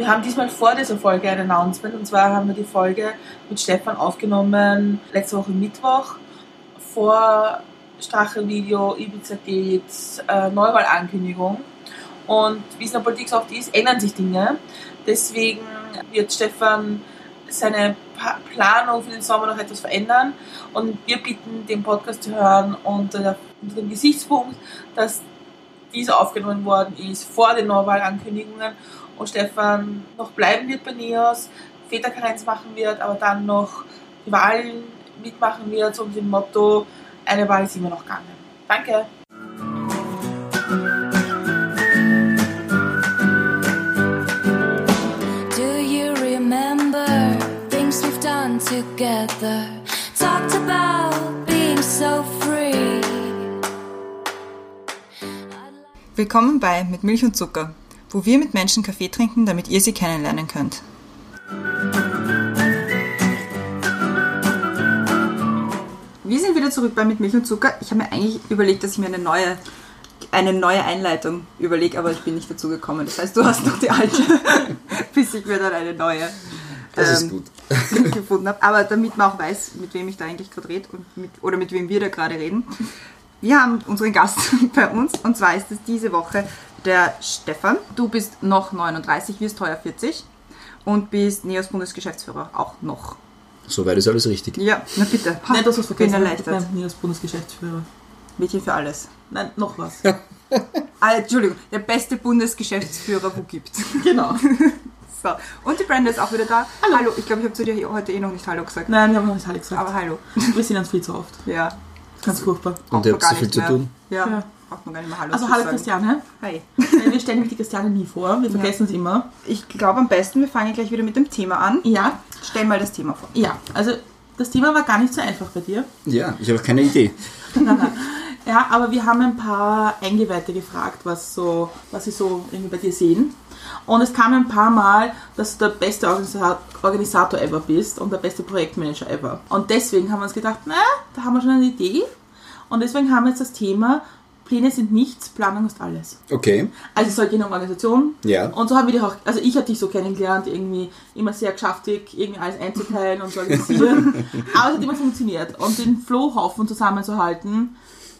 Wir haben diesmal vor dieser Folge ein Announcement und zwar haben wir die Folge mit Stefan aufgenommen letzte Woche Mittwoch vor Strache-Video, Ibiza geht, äh, Neuwahlankündigung. Und wie es in der Politik so oft ist, ändern sich Dinge. Deswegen wird Stefan seine Planung für den Sommer noch etwas verändern. Und wir bitten, den Podcast zu hören unter, dem Gesichtspunkt, dass dieser aufgenommen worden ist vor den Neuwahlankündigungen und Stefan noch bleiben wird bei NIOS, Väterkarenz machen wird, aber dann noch die Wahlen mitmachen wird, so unter dem Motto, eine Wahl ist immer noch gegangen. Danke! together talked about being so free. Willkommen bei Mit Milch und Zucker, wo wir mit Menschen Kaffee trinken, damit ihr sie kennenlernen könnt. Wir sind wieder zurück bei Mit Milch und Zucker. Ich habe mir eigentlich überlegt, dass ich mir eine neue, eine neue Einleitung überlege, aber ich bin nicht dazu gekommen. Das heißt, du hast noch die alte, bis ich mir dann eine neue das ähm, ist gut. gefunden habe. Aber damit man auch weiß, mit wem ich da eigentlich gerade rede und mit, oder mit wem wir da gerade reden. Wir haben unseren Gast bei uns und zwar ist es diese Woche der Stefan. Du bist noch 39, wirst heuer 40 und bist NEOS Bundesgeschäftsführer auch noch. Soweit ist alles richtig. Ja, na bitte. Ha, Nein, das was vergessen. Bin erleichtert. NEOS Bundesgeschäftsführer. Mädchen für alles. Nein, noch was. ah, Entschuldigung, der beste Bundesgeschäftsführer, wo gibt. Genau. So. Und die Brenda ist auch wieder da. Hallo. hallo. Ich glaube, ich habe zu dir heute eh noch nicht Hallo gesagt. Nein, wir haben noch nicht Hallo gesagt. Aber Hallo. Wir sehen uns viel zu oft. Ja. Ganz furchtbar. Und ihr habt so viel zu tun. Ja. ja. Braucht man gar nicht mehr Hallo Also Hallo Christiane. Hi. Wir stellen die Christiane nie vor. Wir vergessen es immer. Ich glaube am besten, wir fangen gleich wieder mit dem Thema an. Ja. Stell mal das Thema vor. Ja, also das Thema war gar nicht so einfach bei dir. Ja, ich habe keine Idee. nein, nein. Ja, aber wir haben ein paar Eingeweihte gefragt, was, so, was sie so irgendwie bei dir sehen. Und es kam ein paar Mal, dass du der beste Organisator ever bist und der beste Projektmanager ever. Und deswegen haben wir uns gedacht, na, da haben wir schon eine Idee. Und deswegen haben wir jetzt das Thema, Pläne sind nichts, Planung ist alles. Okay. Also es soll gehen um Organisation. Ja. Und so haben wir dich auch, also ich habe dich so kennengelernt, irgendwie immer sehr geschäftig, irgendwie alles einzuteilen und zu organisieren. Aber es hat immer funktioniert. Und den Flohhaufen zusammenzuhalten,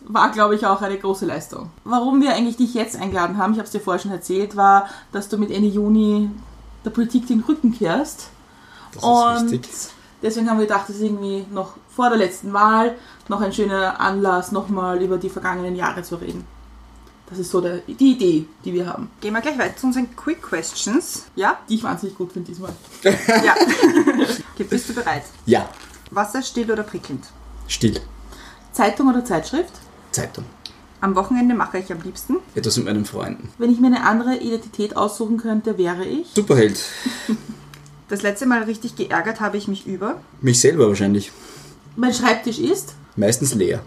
war, glaube ich, auch eine große Leistung. Warum wir eigentlich dich jetzt eingeladen haben, ich habe es dir vorher schon erzählt, war, dass du mit Ende Juni der Politik den Rücken kehrst. Das und wichtig. Deswegen haben wir gedacht, das ist irgendwie noch vor der letzten Wahl noch ein schöner Anlass, nochmal über die vergangenen Jahre zu reden. Das ist so der, die Idee, die wir haben. Gehen wir gleich weiter zu unseren Quick Questions. Ja? Die ich wahnsinnig gut finde diesmal. ja. okay, bist du bereit? Ja. Wasser still oder prickelnd? Still. Zeitung oder Zeitschrift? Zeitung. Am Wochenende mache ich am liebsten? Etwas mit meinen Freunden. Wenn ich mir eine andere Identität aussuchen könnte, wäre ich? Superheld. Das letzte Mal richtig geärgert habe ich mich über? Mich selber wahrscheinlich. Mein Schreibtisch ist? Meistens leer.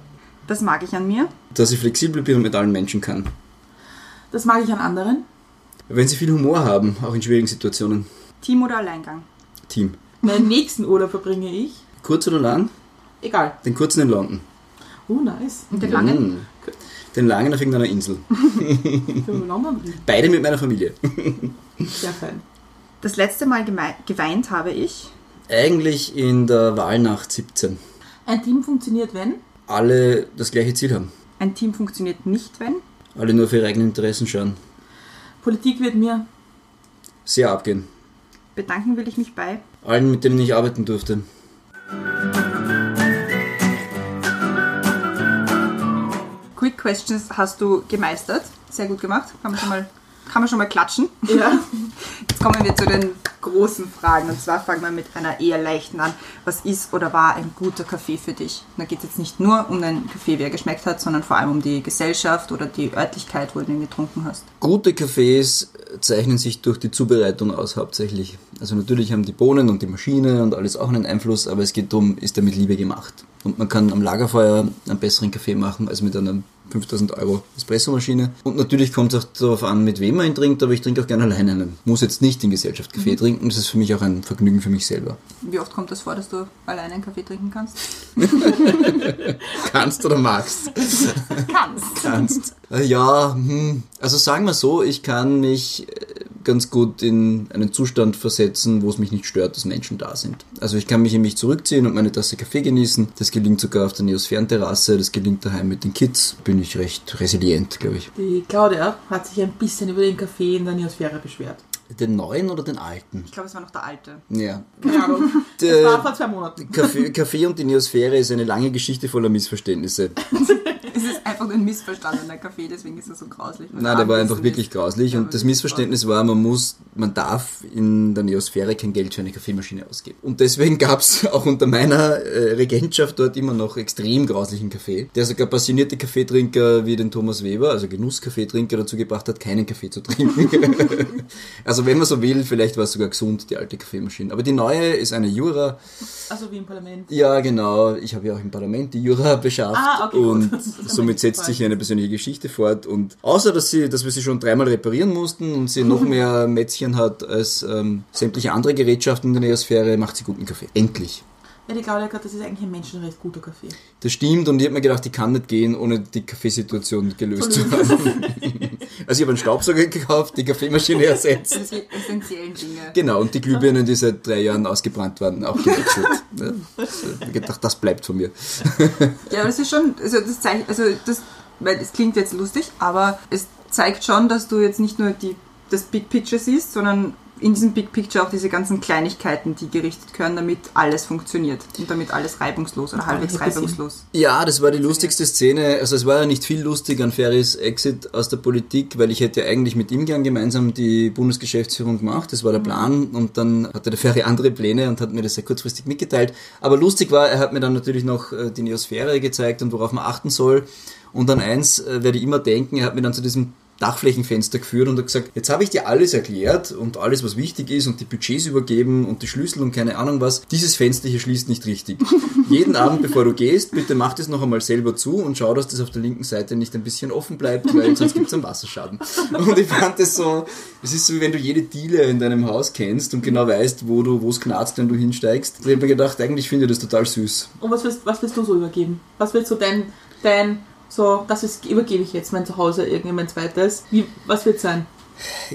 Das mag ich an mir? Dass ich flexibel bin und mit allen Menschen kann. Das mag ich an anderen? Wenn sie viel Humor haben, auch in schwierigen Situationen. Team oder Alleingang? Team. Meinen nächsten Urlaub verbringe ich? Kurz oder lang? Egal. Den kurzen in London. Oh, nice. Und den langen? Den langen auf irgendeiner Insel. Beide mit meiner Familie. Sehr fein. Das letzte Mal geweint habe ich? Eigentlich in der Wahlnacht 17. Ein Team funktioniert, wenn? Alle das gleiche Ziel haben. Ein Team funktioniert nicht, wenn? Alle nur für ihre eigenen Interessen schauen. Politik wird mir? Sehr abgehen. Bedanken will ich mich bei? Allen, mit denen ich arbeiten durfte. Quick Questions hast du gemeistert. Sehr gut gemacht. Kann man schon mal, kann man schon mal klatschen. Ja. Jetzt kommen wir zu den großen Fragen. Und zwar fangen wir mit einer eher leichten an. Was ist oder war ein guter Kaffee für dich? Da geht es jetzt nicht nur um den Kaffee, wie er geschmeckt hat, sondern vor allem um die Gesellschaft oder die Örtlichkeit, wo du ihn getrunken hast. Gute Kaffees zeichnen sich durch die Zubereitung aus hauptsächlich. Also natürlich haben die Bohnen und die Maschine und alles auch einen Einfluss, aber es geht darum, ist er mit Liebe gemacht. Und man kann am Lagerfeuer einen besseren Kaffee machen als mit einem 5000 Euro Espressomaschine. Und natürlich kommt es auch darauf an, mit wem man ihn trinkt, aber ich trinke auch gerne alleine einen. Muss jetzt nicht in Gesellschaft Kaffee mhm. trinken, das ist für mich auch ein Vergnügen für mich selber. Wie oft kommt das vor, dass du alleine einen Kaffee trinken kannst? kannst oder magst? kannst. kannst. Äh, ja, hm. also sagen wir so, ich kann mich ganz gut in einen Zustand versetzen, wo es mich nicht stört, dass Menschen da sind. Also ich kann mich in mich zurückziehen und meine Tasse Kaffee genießen. Das gelingt sogar auf der Neosphärenterrasse, das gelingt daheim mit den Kids. Bin ich recht resilient, glaube ich. Die Claudia hat sich ein bisschen über den Kaffee in der Neosphäre beschwert. Den neuen oder den alten? Ich glaube, es war noch der alte. Ja. Keine Ahnung. Das war vor zwei Monaten. Kaffee, Kaffee und die Neosphäre ist eine lange Geschichte voller Missverständnisse. Es ist einfach ein missverstandener Kaffee, deswegen ist er so grauslich. Und Nein, der war einfach wirklich grauslich. Und das Missverständnis war, man muss, man darf in der Neosphäre kein Geld für eine Kaffeemaschine ausgeben. Und deswegen gab es auch unter meiner äh, Regentschaft dort immer noch extrem grauslichen Kaffee, der sogar passionierte Kaffeetrinker wie den Thomas Weber, also Genusskaffeetrinker, dazu gebracht hat, keinen Kaffee zu trinken. also wenn man so will, vielleicht war es sogar gesund, die alte Kaffeemaschine. Aber die neue ist eine Jura. Also wie im Parlament. Ja, genau. Ich habe ja auch im Parlament die Jura beschafft. Ah, okay, und somit setzt sich eine persönliche Geschichte fort. Und außer, dass, sie, dass wir sie schon dreimal reparieren mussten und sie noch mehr Mätzchen hat als ähm, sämtliche andere Gerätschaften in der Neosphäre, macht sie guten Kaffee. Endlich. Ja, die Claudia hat das ist eigentlich ein menschenrecht guter Kaffee. Das stimmt und ich habe mir gedacht, ich kann nicht gehen, ohne die Kaffeesituation gelöst zu haben. Also ich habe einen Staubsauger gekauft, die Kaffeemaschine ersetzt. Die essentiellen Dinge. Genau, und die Glühbirnen, die seit drei Jahren ausgebrannt waren, auch gewechselt. Ja, ich gedacht, das bleibt von mir. Ja, aber das ist schon, also das zeigt, also das, weil es klingt jetzt lustig, aber es zeigt schon, dass du jetzt nicht nur die, das Big Picture siehst, sondern in diesem Big Picture auch diese ganzen Kleinigkeiten, die gerichtet gehören, damit alles funktioniert und damit alles reibungslos oder halbwegs reibungslos. Ja, das war die lustigste Szene. Also es war ja nicht viel lustig an Ferris Exit aus der Politik, weil ich hätte ja eigentlich mit ihm gern gemeinsam die Bundesgeschäftsführung gemacht. Das war der Plan und dann hatte der Ferry andere Pläne und hat mir das sehr kurzfristig mitgeteilt. Aber lustig war, er hat mir dann natürlich noch äh, die Neosphäre gezeigt und worauf man achten soll. Und an eins äh, werde ich immer denken, er hat mir dann zu diesem Dachflächenfenster geführt und hat gesagt, jetzt habe ich dir alles erklärt und alles, was wichtig ist und die Budgets übergeben und die Schlüssel und keine Ahnung was. Dieses Fenster hier schließt nicht richtig. Jeden Abend, bevor du gehst, bitte mach das noch einmal selber zu und schau, dass das auf der linken Seite nicht ein bisschen offen bleibt, weil sonst gibt es einen Wasserschaden. Und ich fand das so, es ist so, wie wenn du jede Diele in deinem Haus kennst und genau weißt, wo du, wo es knarzt, wenn du hinsteigst. Ich habe mir gedacht, eigentlich finde ich das total süß. Und was willst, was willst du so übergeben? Was willst du dein, dein so, das ist, übergebe ich jetzt mein Zuhause, irgendwie mein zweites. Wie, was wird sein?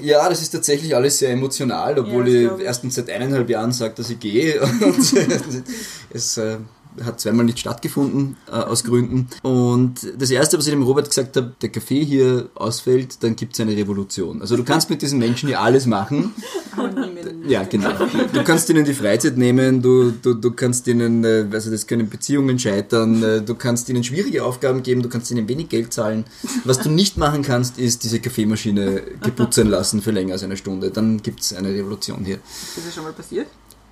Ja, das ist tatsächlich alles sehr emotional, obwohl Ja, ich ich. erstens seit eineinhalb Jahren sage, dass ich gehe. Und es äh, hat zweimal nicht stattgefunden, äh, aus Gründen. Und das Erste, was ich dem Robert gesagt habe, der Kaffee hier ausfällt, dann gibt es eine Revolution. Also du kannst mit diesen Menschen hier alles machen. Ja, genau. Du kannst ihnen die Freizeit nehmen, du, du, du kannst ihnen, also das können Beziehungen scheitern, äh, du kannst ihnen schwierige Aufgaben geben, du kannst ihnen wenig Geld zahlen. Was du nicht machen kannst, ist diese Kaffeemaschine geputzen lassen für länger als eine Stunde. Dann gibt es eine Revolution hier. Ist das schon mal passiert?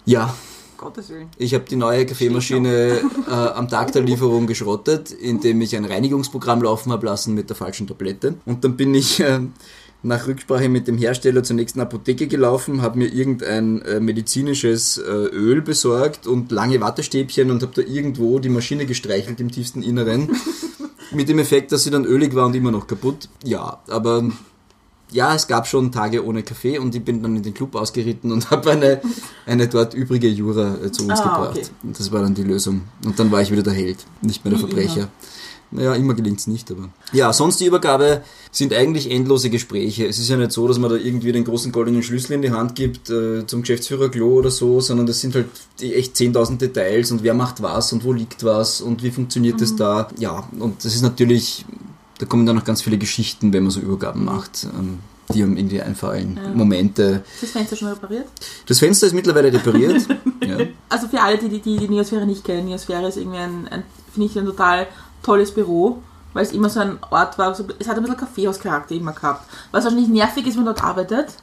Ja, Gottes Willen. ich habe die neue Kaffeemaschine äh, am Tag der Lieferung geschrottet, indem ich ein Reinigungsprogramm laufen habe lassen mit der falschen Tablette. Und dann bin ich äh, nach Rücksprache mit dem Hersteller zur nächsten Apotheke gelaufen, habe mir irgendein äh, medizinisches äh, Öl besorgt und lange Wattestäbchen und habe da irgendwo die Maschine gestreichelt im tiefsten Inneren. mit dem Effekt, dass sie dann ölig war und immer noch kaputt. Ja, aber ja, es gab schon Tage ohne Kaffee und ich bin dann in den Club ausgeritten und habe eine, eine dort übrige Jura äh, zu uns Ah, gebracht. okay. Und das war dann die Lösung. Und dann war ich wieder der Held, nicht mehr der Wie Verbrecher. Naja, immer gelingt es nicht, aber. Ja, sonst die Übergabe sind eigentlich endlose Gespräche. Es ist ja nicht so, dass man da irgendwie den großen goldenen Schlüssel in die Hand gibt äh, zum Geschäftsführer Klo oder so, sondern das sind halt die echt 10.000 Details und wer macht was und wo liegt was und wie funktioniert das da. Ja, und das ist natürlich, da kommen dann noch ganz viele Geschichten, wenn man so Übergaben macht. Ähm, die einem irgendwie einfallen. Ja. Momente. Ist das Fenster schon repariert? Das Fenster ist mittlerweile repariert. ja. Also für alle, die die, die, die Neosphäre nicht kennen, Neosphäre ist irgendwie ein, ein finde ich, ein total tolles Büro, weil es immer so ein Ort war, so, es hat ein bisschen Kaffeehauscharakter immer gehabt. Was wahrscheinlich nervig ist, wenn man dort arbeitet.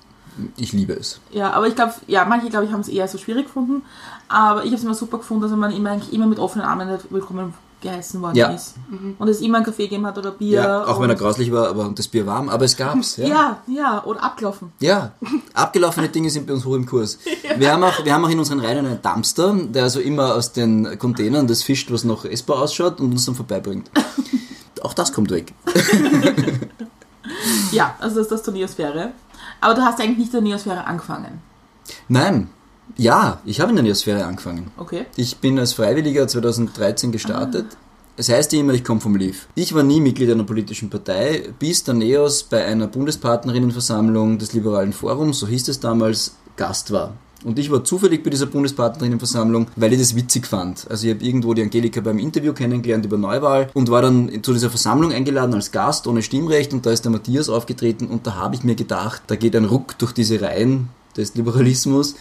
Ich liebe es. Ja, aber ich glaube, ja, manche, glaube ich, haben es eher so schwierig gefunden. Aber ich habe es immer super gefunden, dass man immer, eigentlich immer mit offenen Armen dort willkommen geheißen worden Ja. ist. Und es immer einen Kaffee gegeben hat oder Bier. Ja, auch wenn er grauslich war, aber das Bier warm, aber es gab's. Ja. Ja, ja, oder abgelaufen. Ja, abgelaufene Dinge sind bei uns hoch im Kurs. Wir, haben auch, wir haben auch in unseren Reihen einen Dumpster, der also immer aus den Containern das fischt, was noch essbar ausschaut und uns dann vorbeibringt. Auch das kommt weg. Ja, also das ist das zur Neosphäre. Aber du hast eigentlich nicht in der Neosphäre angefangen. Nein, ja, ich habe in der Neosphäre angefangen. Okay. Ich bin als Freiwilliger 2013 gestartet Es heißt ja immer, ich komme vom Leaf. Ich war nie Mitglied einer politischen Partei, bis der NEOS bei einer Bundespartnerinnenversammlung des Liberalen Forums, so hieß es damals, Gast war. Und ich war zufällig bei dieser Bundespartnerinnenversammlung, weil ich das witzig fand. Also ich habe irgendwo die Angelika beim Interview kennengelernt über Neuwahl und war dann zu dieser Versammlung eingeladen als Gast ohne Stimmrecht und da ist der Matthias aufgetreten und da habe ich mir gedacht, da geht ein Ruck durch diese Reihen des Liberalismus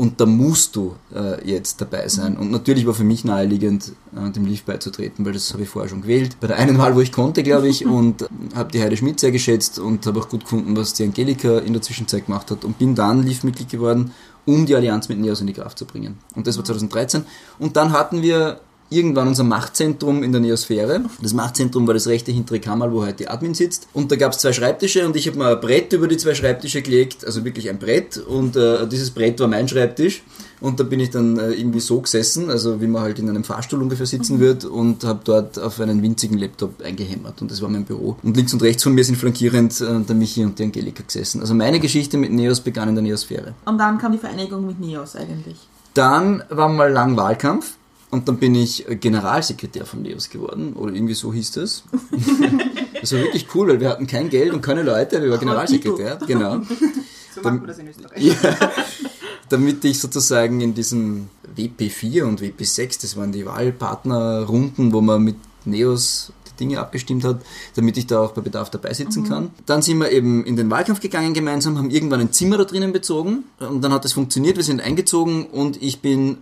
und da musst du äh, jetzt dabei sein. Und natürlich war für mich naheliegend, äh, dem Leaf beizutreten, weil das habe ich vorher schon gewählt. Bei der einen Wahl, wo ich konnte, glaube ich, und habe die Heide Schmidt sehr geschätzt und habe auch gut gefunden, was die Angelika in der Zwischenzeit gemacht hat und bin dann Leaf-Mitglied geworden um die Allianz mit NEOS in die Kraft zu bringen. Und das war 2013. Und dann hatten wir irgendwann unser Machtzentrum in der Neosphäre. Das Machtzentrum war das rechte hintere Kammer, wo heute die Admin sitzt. Und da gab es zwei Schreibtische und ich habe mal ein Brett über die zwei Schreibtische gelegt, also wirklich ein Brett. Und äh, dieses Brett war mein Schreibtisch. Und da bin ich dann äh, irgendwie so gesessen, also wie man halt in einem Fahrstuhl ungefähr sitzen mhm. wird und habe dort auf einen winzigen Laptop eingehämmert und das war mein Büro. Und links und rechts von mir sind flankierend äh, der Michi und die Angelika gesessen. Also meine Geschichte mit Neos begann in der Neosphäre. Und dann kam die Vereinigung mit Neos eigentlich. Dann war mal lang Wahlkampf und dann bin ich Generalsekretär von Neos geworden oder irgendwie so hieß das. das war wirklich cool, weil wir hatten kein Geld und keine Leute, wir waren Generalsekretär. Genau. So macht man das in Österreich. Ja damit ich sozusagen in diesem WP4 und WP6, das waren die Wahlpartnerrunden, wo man mit Neos die Dinge abgestimmt hat, damit ich da auch bei Bedarf dabei sitzen mhm. kann. Dann sind wir eben in den Wahlkampf gegangen gemeinsam, haben irgendwann ein Zimmer da drinnen bezogen und dann hat es funktioniert, wir sind eingezogen und ich bin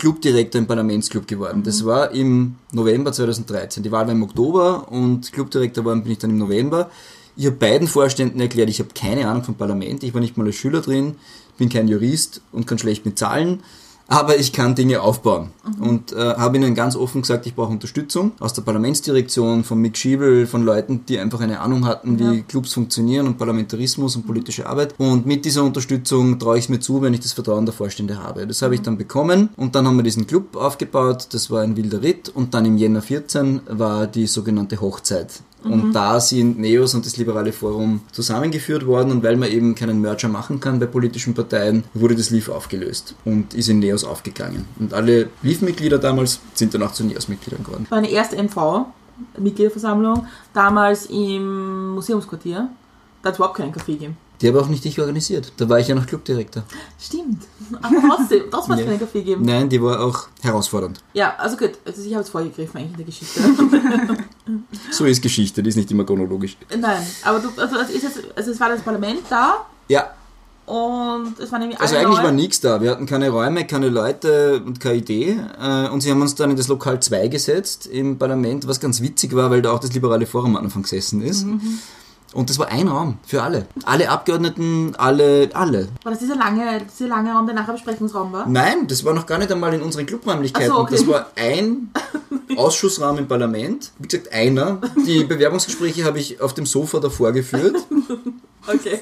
Clubdirektor im Parlamentsclub geworden. Mhm. Das war im November 2013. Die Wahl war im Oktober und Clubdirektor geworden bin ich dann im November. Ich habe beiden Vorständen erklärt, ich habe keine Ahnung vom Parlament, ich war nicht mal als Schüler drin, bin kein Jurist und kann schlecht mit Zahlen, aber ich kann Dinge aufbauen. Mhm. Und äh, habe ihnen ganz offen gesagt, ich brauche Unterstützung aus der Parlamentsdirektion, von Mick Schiebel, von Leuten, die einfach eine Ahnung hatten, wie ja. Clubs funktionieren und Parlamentarismus und politische Arbeit. Und mit dieser Unterstützung traue ich es mir zu, wenn ich das Vertrauen der Vorstände habe. Das habe ich dann bekommen und dann haben wir diesen Club aufgebaut. Das war ein wilder Ritt und dann im Jänner 14 war die sogenannte Hochzeit und mhm. da sind NEOS und das Liberale Forum zusammengeführt worden und weil man eben keinen Merger machen kann bei politischen Parteien, wurde das LEAF aufgelöst und ist in NEOS aufgegangen. Und alle LEAF-Mitglieder damals sind dann auch zu NEOS-Mitgliedern geworden. Meine erste MV, Mitgliederversammlung, damals im Museumsquartier. Da hat es überhaupt keinen Kaffee gegeben. Die habe auch nicht ich organisiert. Da war ich ja noch Clubdirektor. Stimmt. Aber trotzdem, hat es keinen Kaffee gegeben. Nein, die war auch herausfordernd. Ja, also gut. Also ich habe es vorgegriffen eigentlich in der Geschichte. so ist Geschichte, die ist nicht immer chronologisch. Nein, aber du, also, ist es, also es war das Parlament da. Ja. Und es waren irgendwie Also eigentlich neu. war nichts da. Wir hatten keine Räume, keine Leute und keine Idee. Äh, und sie haben uns dann in das Lokal 2 gesetzt im Parlament, was ganz witzig war, weil da auch das liberale Forum am Anfang gesessen ist. Mhm. Und das war ein Raum für alle. Alle Abgeordneten, alle, alle. War das dieser lange, dieser lange Raum, der nachher Besprechungsraum war? Nein, das war noch gar nicht einmal in unseren Clubräumlichkeiten. So, okay. Das war ein Ausschussraum im Parlament. Wie gesagt, einer. Die Bewerbungsgespräche habe ich auf dem Sofa davor geführt. Okay.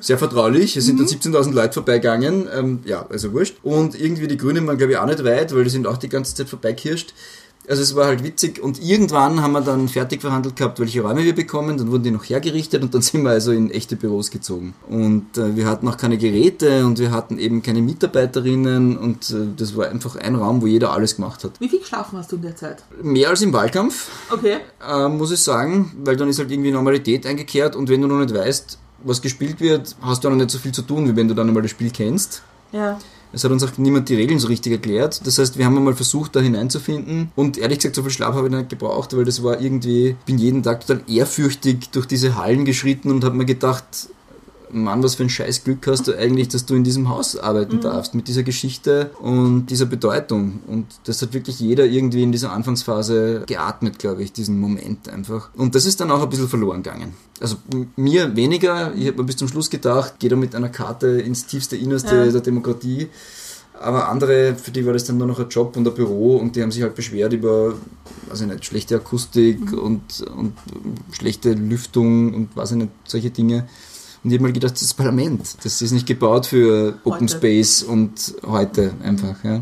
Sehr vertraulich. Es sind dann 17.000 mhm. Leute vorbeigegangen. Ähm, ja, also wurscht. Und irgendwie die Grünen waren, glaube ich, auch nicht weit, weil die sind auch die ganze Zeit vorbeikirscht. Also es war halt witzig und irgendwann haben wir dann fertig verhandelt gehabt, welche Räume wir bekommen, dann wurden die noch hergerichtet und dann sind wir also in echte Büros gezogen. Und äh, wir hatten auch keine Geräte und wir hatten eben keine Mitarbeiterinnen und äh, das war einfach ein Raum, wo jeder alles gemacht hat. Wie viel geschlafen hast du in der Zeit? Mehr als im Wahlkampf. Okay. Äh, muss ich sagen, weil dann ist halt irgendwie Normalität eingekehrt und wenn du noch nicht weißt, was gespielt wird, hast du auch noch nicht so viel zu tun, wie wenn du dann einmal das Spiel kennst. Ja. Es hat uns auch niemand die Regeln so richtig erklärt. Das heißt, wir haben einmal versucht, da hineinzufinden. Und ehrlich gesagt, so viel Schlaf habe ich nicht gebraucht, weil das war irgendwie, bin jeden Tag total ehrfürchtig durch diese Hallen geschritten und habe mir gedacht, Mann, was für ein scheiß Glück hast du eigentlich, dass du in diesem Haus arbeiten mhm. darfst, mit dieser Geschichte und dieser Bedeutung. Und das hat wirklich jeder irgendwie in dieser Anfangsphase geatmet, glaube ich, diesen Moment einfach. Und das ist dann auch ein bisschen verloren gegangen. Also mir weniger, ich habe mir bis zum Schluss gedacht, geh da mit einer Karte ins tiefste Innerste ja. der Demokratie. Aber andere, für die war das dann nur noch ein Job und ein Büro und die haben sich halt beschwert über, weiß ich nicht, schlechte Akustik mhm. und, und schlechte Lüftung und weiß ich nicht, solche Dinge. Und ich habe mal gedacht, das ist das Parlament. Das ist nicht gebaut für Open heute. Space und heute einfach. Ja.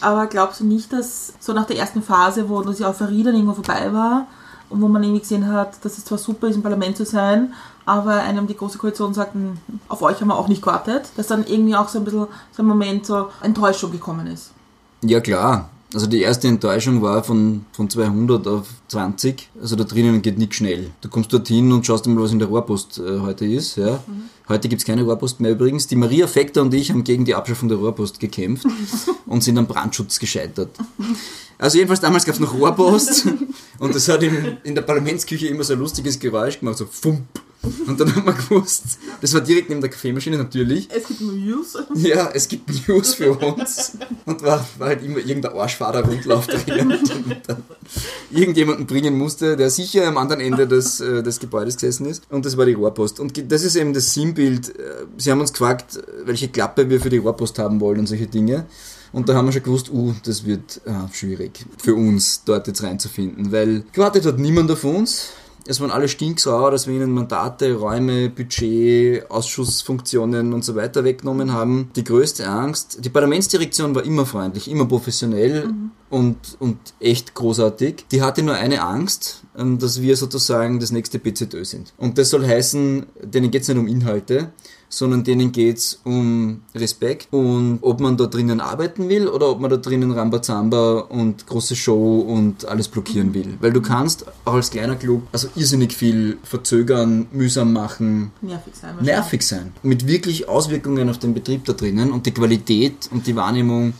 Aber glaubst du nicht, dass so nach der ersten Phase, wo das Euphorie dann irgendwo vorbei war und wo man irgendwie gesehen hat, dass es zwar super ist, im Parlament zu sein, aber einem die große Koalition sagt, hm, auf euch haben wir auch nicht gewartet, dass dann irgendwie auch so ein bisschen so ein Moment so Enttäuschung gekommen ist? Ja klar, Also die erste Enttäuschung war von, von 200 auf 20. Also da drinnen geht nichts schnell. Du kommst dorthin und schaust mal, was in der Rohrpost äh, heute ist. Ja. Mhm. Heute gibt's keine Rohrpost mehr übrigens. Die Maria Fekter und ich haben gegen die Abschaffung der Rohrpost gekämpft und sind am Brandschutz gescheitert. Also jedenfalls damals gab's noch Rohrpost und das hat in, in der Parlamentsküche immer so ein lustiges Geräusch gemacht, so Fump. Und dann haben wir gewusst, das war direkt neben der Kaffeemaschine natürlich. Es gibt News. Ja, es gibt News für uns. Und war, war halt immer irgendein Arschvater-Rundlauf drin, und dann irgendjemanden bringen musste, der sicher am anderen Ende des, äh, des Gebäudes gesessen ist. Und das war die Rohrpost. Und das ist eben das Sinnbild. Äh, sie haben uns gefragt, welche Klappe wir für die Rohrpost haben wollen und solche Dinge. Und da haben wir schon gewusst, uh, das wird äh, schwierig für uns, dort jetzt reinzufinden, weil gewartet hat niemand auf uns es waren alle stinksauer, dass wir ihnen Mandate, Räume, Budget, Ausschussfunktionen und so weiter weggenommen haben. Die größte Angst, die Parlamentsdirektion war immer freundlich, immer professionell mhm. und, und echt großartig. Die hatte nur eine Angst, ähm, dass wir sozusagen das nächste BZÖ sind. Und das soll heißen, denen geht es nicht um Inhalte, sondern denen geht es um Respekt und ob man da drinnen arbeiten will oder ob man da drinnen Rambazamba und große Show und alles blockieren will. Weil du kannst auch als kleiner Club also irrsinnig viel verzögern, mühsam machen, nervig sein. Nervig sein. Mit wirklich Auswirkungen auf den Betrieb da drinnen und die Qualität und die Wahrnehmung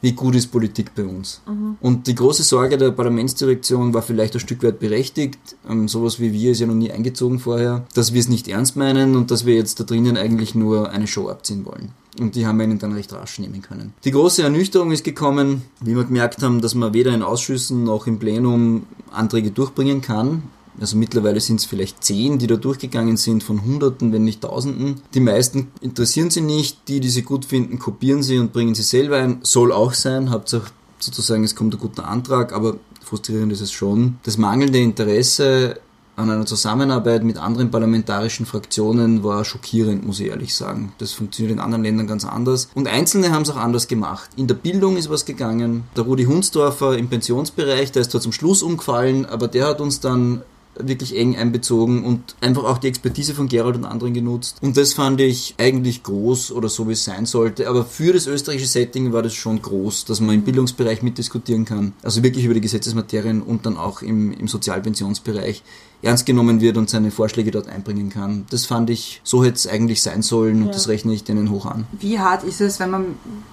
wie gut ist Politik bei uns. Mhm. Und die große Sorge der Parlamentsdirektion war vielleicht ein Stück weit berechtigt. Ähm, sowas wie wir ist ja noch nie eingezogen vorher, dass wir es nicht ernst meinen und dass wir jetzt da drinnen eigentlich nur eine Show abziehen wollen. Und die haben wir ihnen dann recht rasch nehmen können. Die große Ernüchterung ist gekommen, wie wir gemerkt haben, dass man weder in Ausschüssen noch im Plenum Anträge durchbringen kann. Also mittlerweile sind es vielleicht zehn, die da durchgegangen sind, von Hunderten, wenn nicht Tausenden. Die meisten interessieren sie nicht. Die, die sie gut finden, kopieren sie und bringen sie selber ein. Soll auch sein. Hauptsache sozusagen, es kommt ein guter Antrag, aber frustrierend ist es schon. Das mangelnde Interesse an einer Zusammenarbeit mit anderen parlamentarischen Fraktionen war schockierend, muss ich ehrlich sagen. Das funktioniert in anderen Ländern ganz anders. Und Einzelne haben es auch anders gemacht. In der Bildung ist was gegangen. Der Rudi Hunsdorfer im Pensionsbereich, der ist zwar zum Schluss umgefallen, aber der hat uns dann wirklich eng einbezogen und einfach auch die Expertise von Gerald und anderen genutzt. Und das fand ich eigentlich groß oder so, wie es sein sollte. Aber für das österreichische Setting war das schon groß, dass man im Bildungsbereich mitdiskutieren kann. Also wirklich über die Gesetzesmaterien und dann auch im, im Sozialpensionsbereich ernst genommen wird und seine Vorschläge dort einbringen kann. Das fand ich, so hätte es eigentlich sein sollen und ja. das rechne ich denen hoch an. Wie hart ist es, wenn man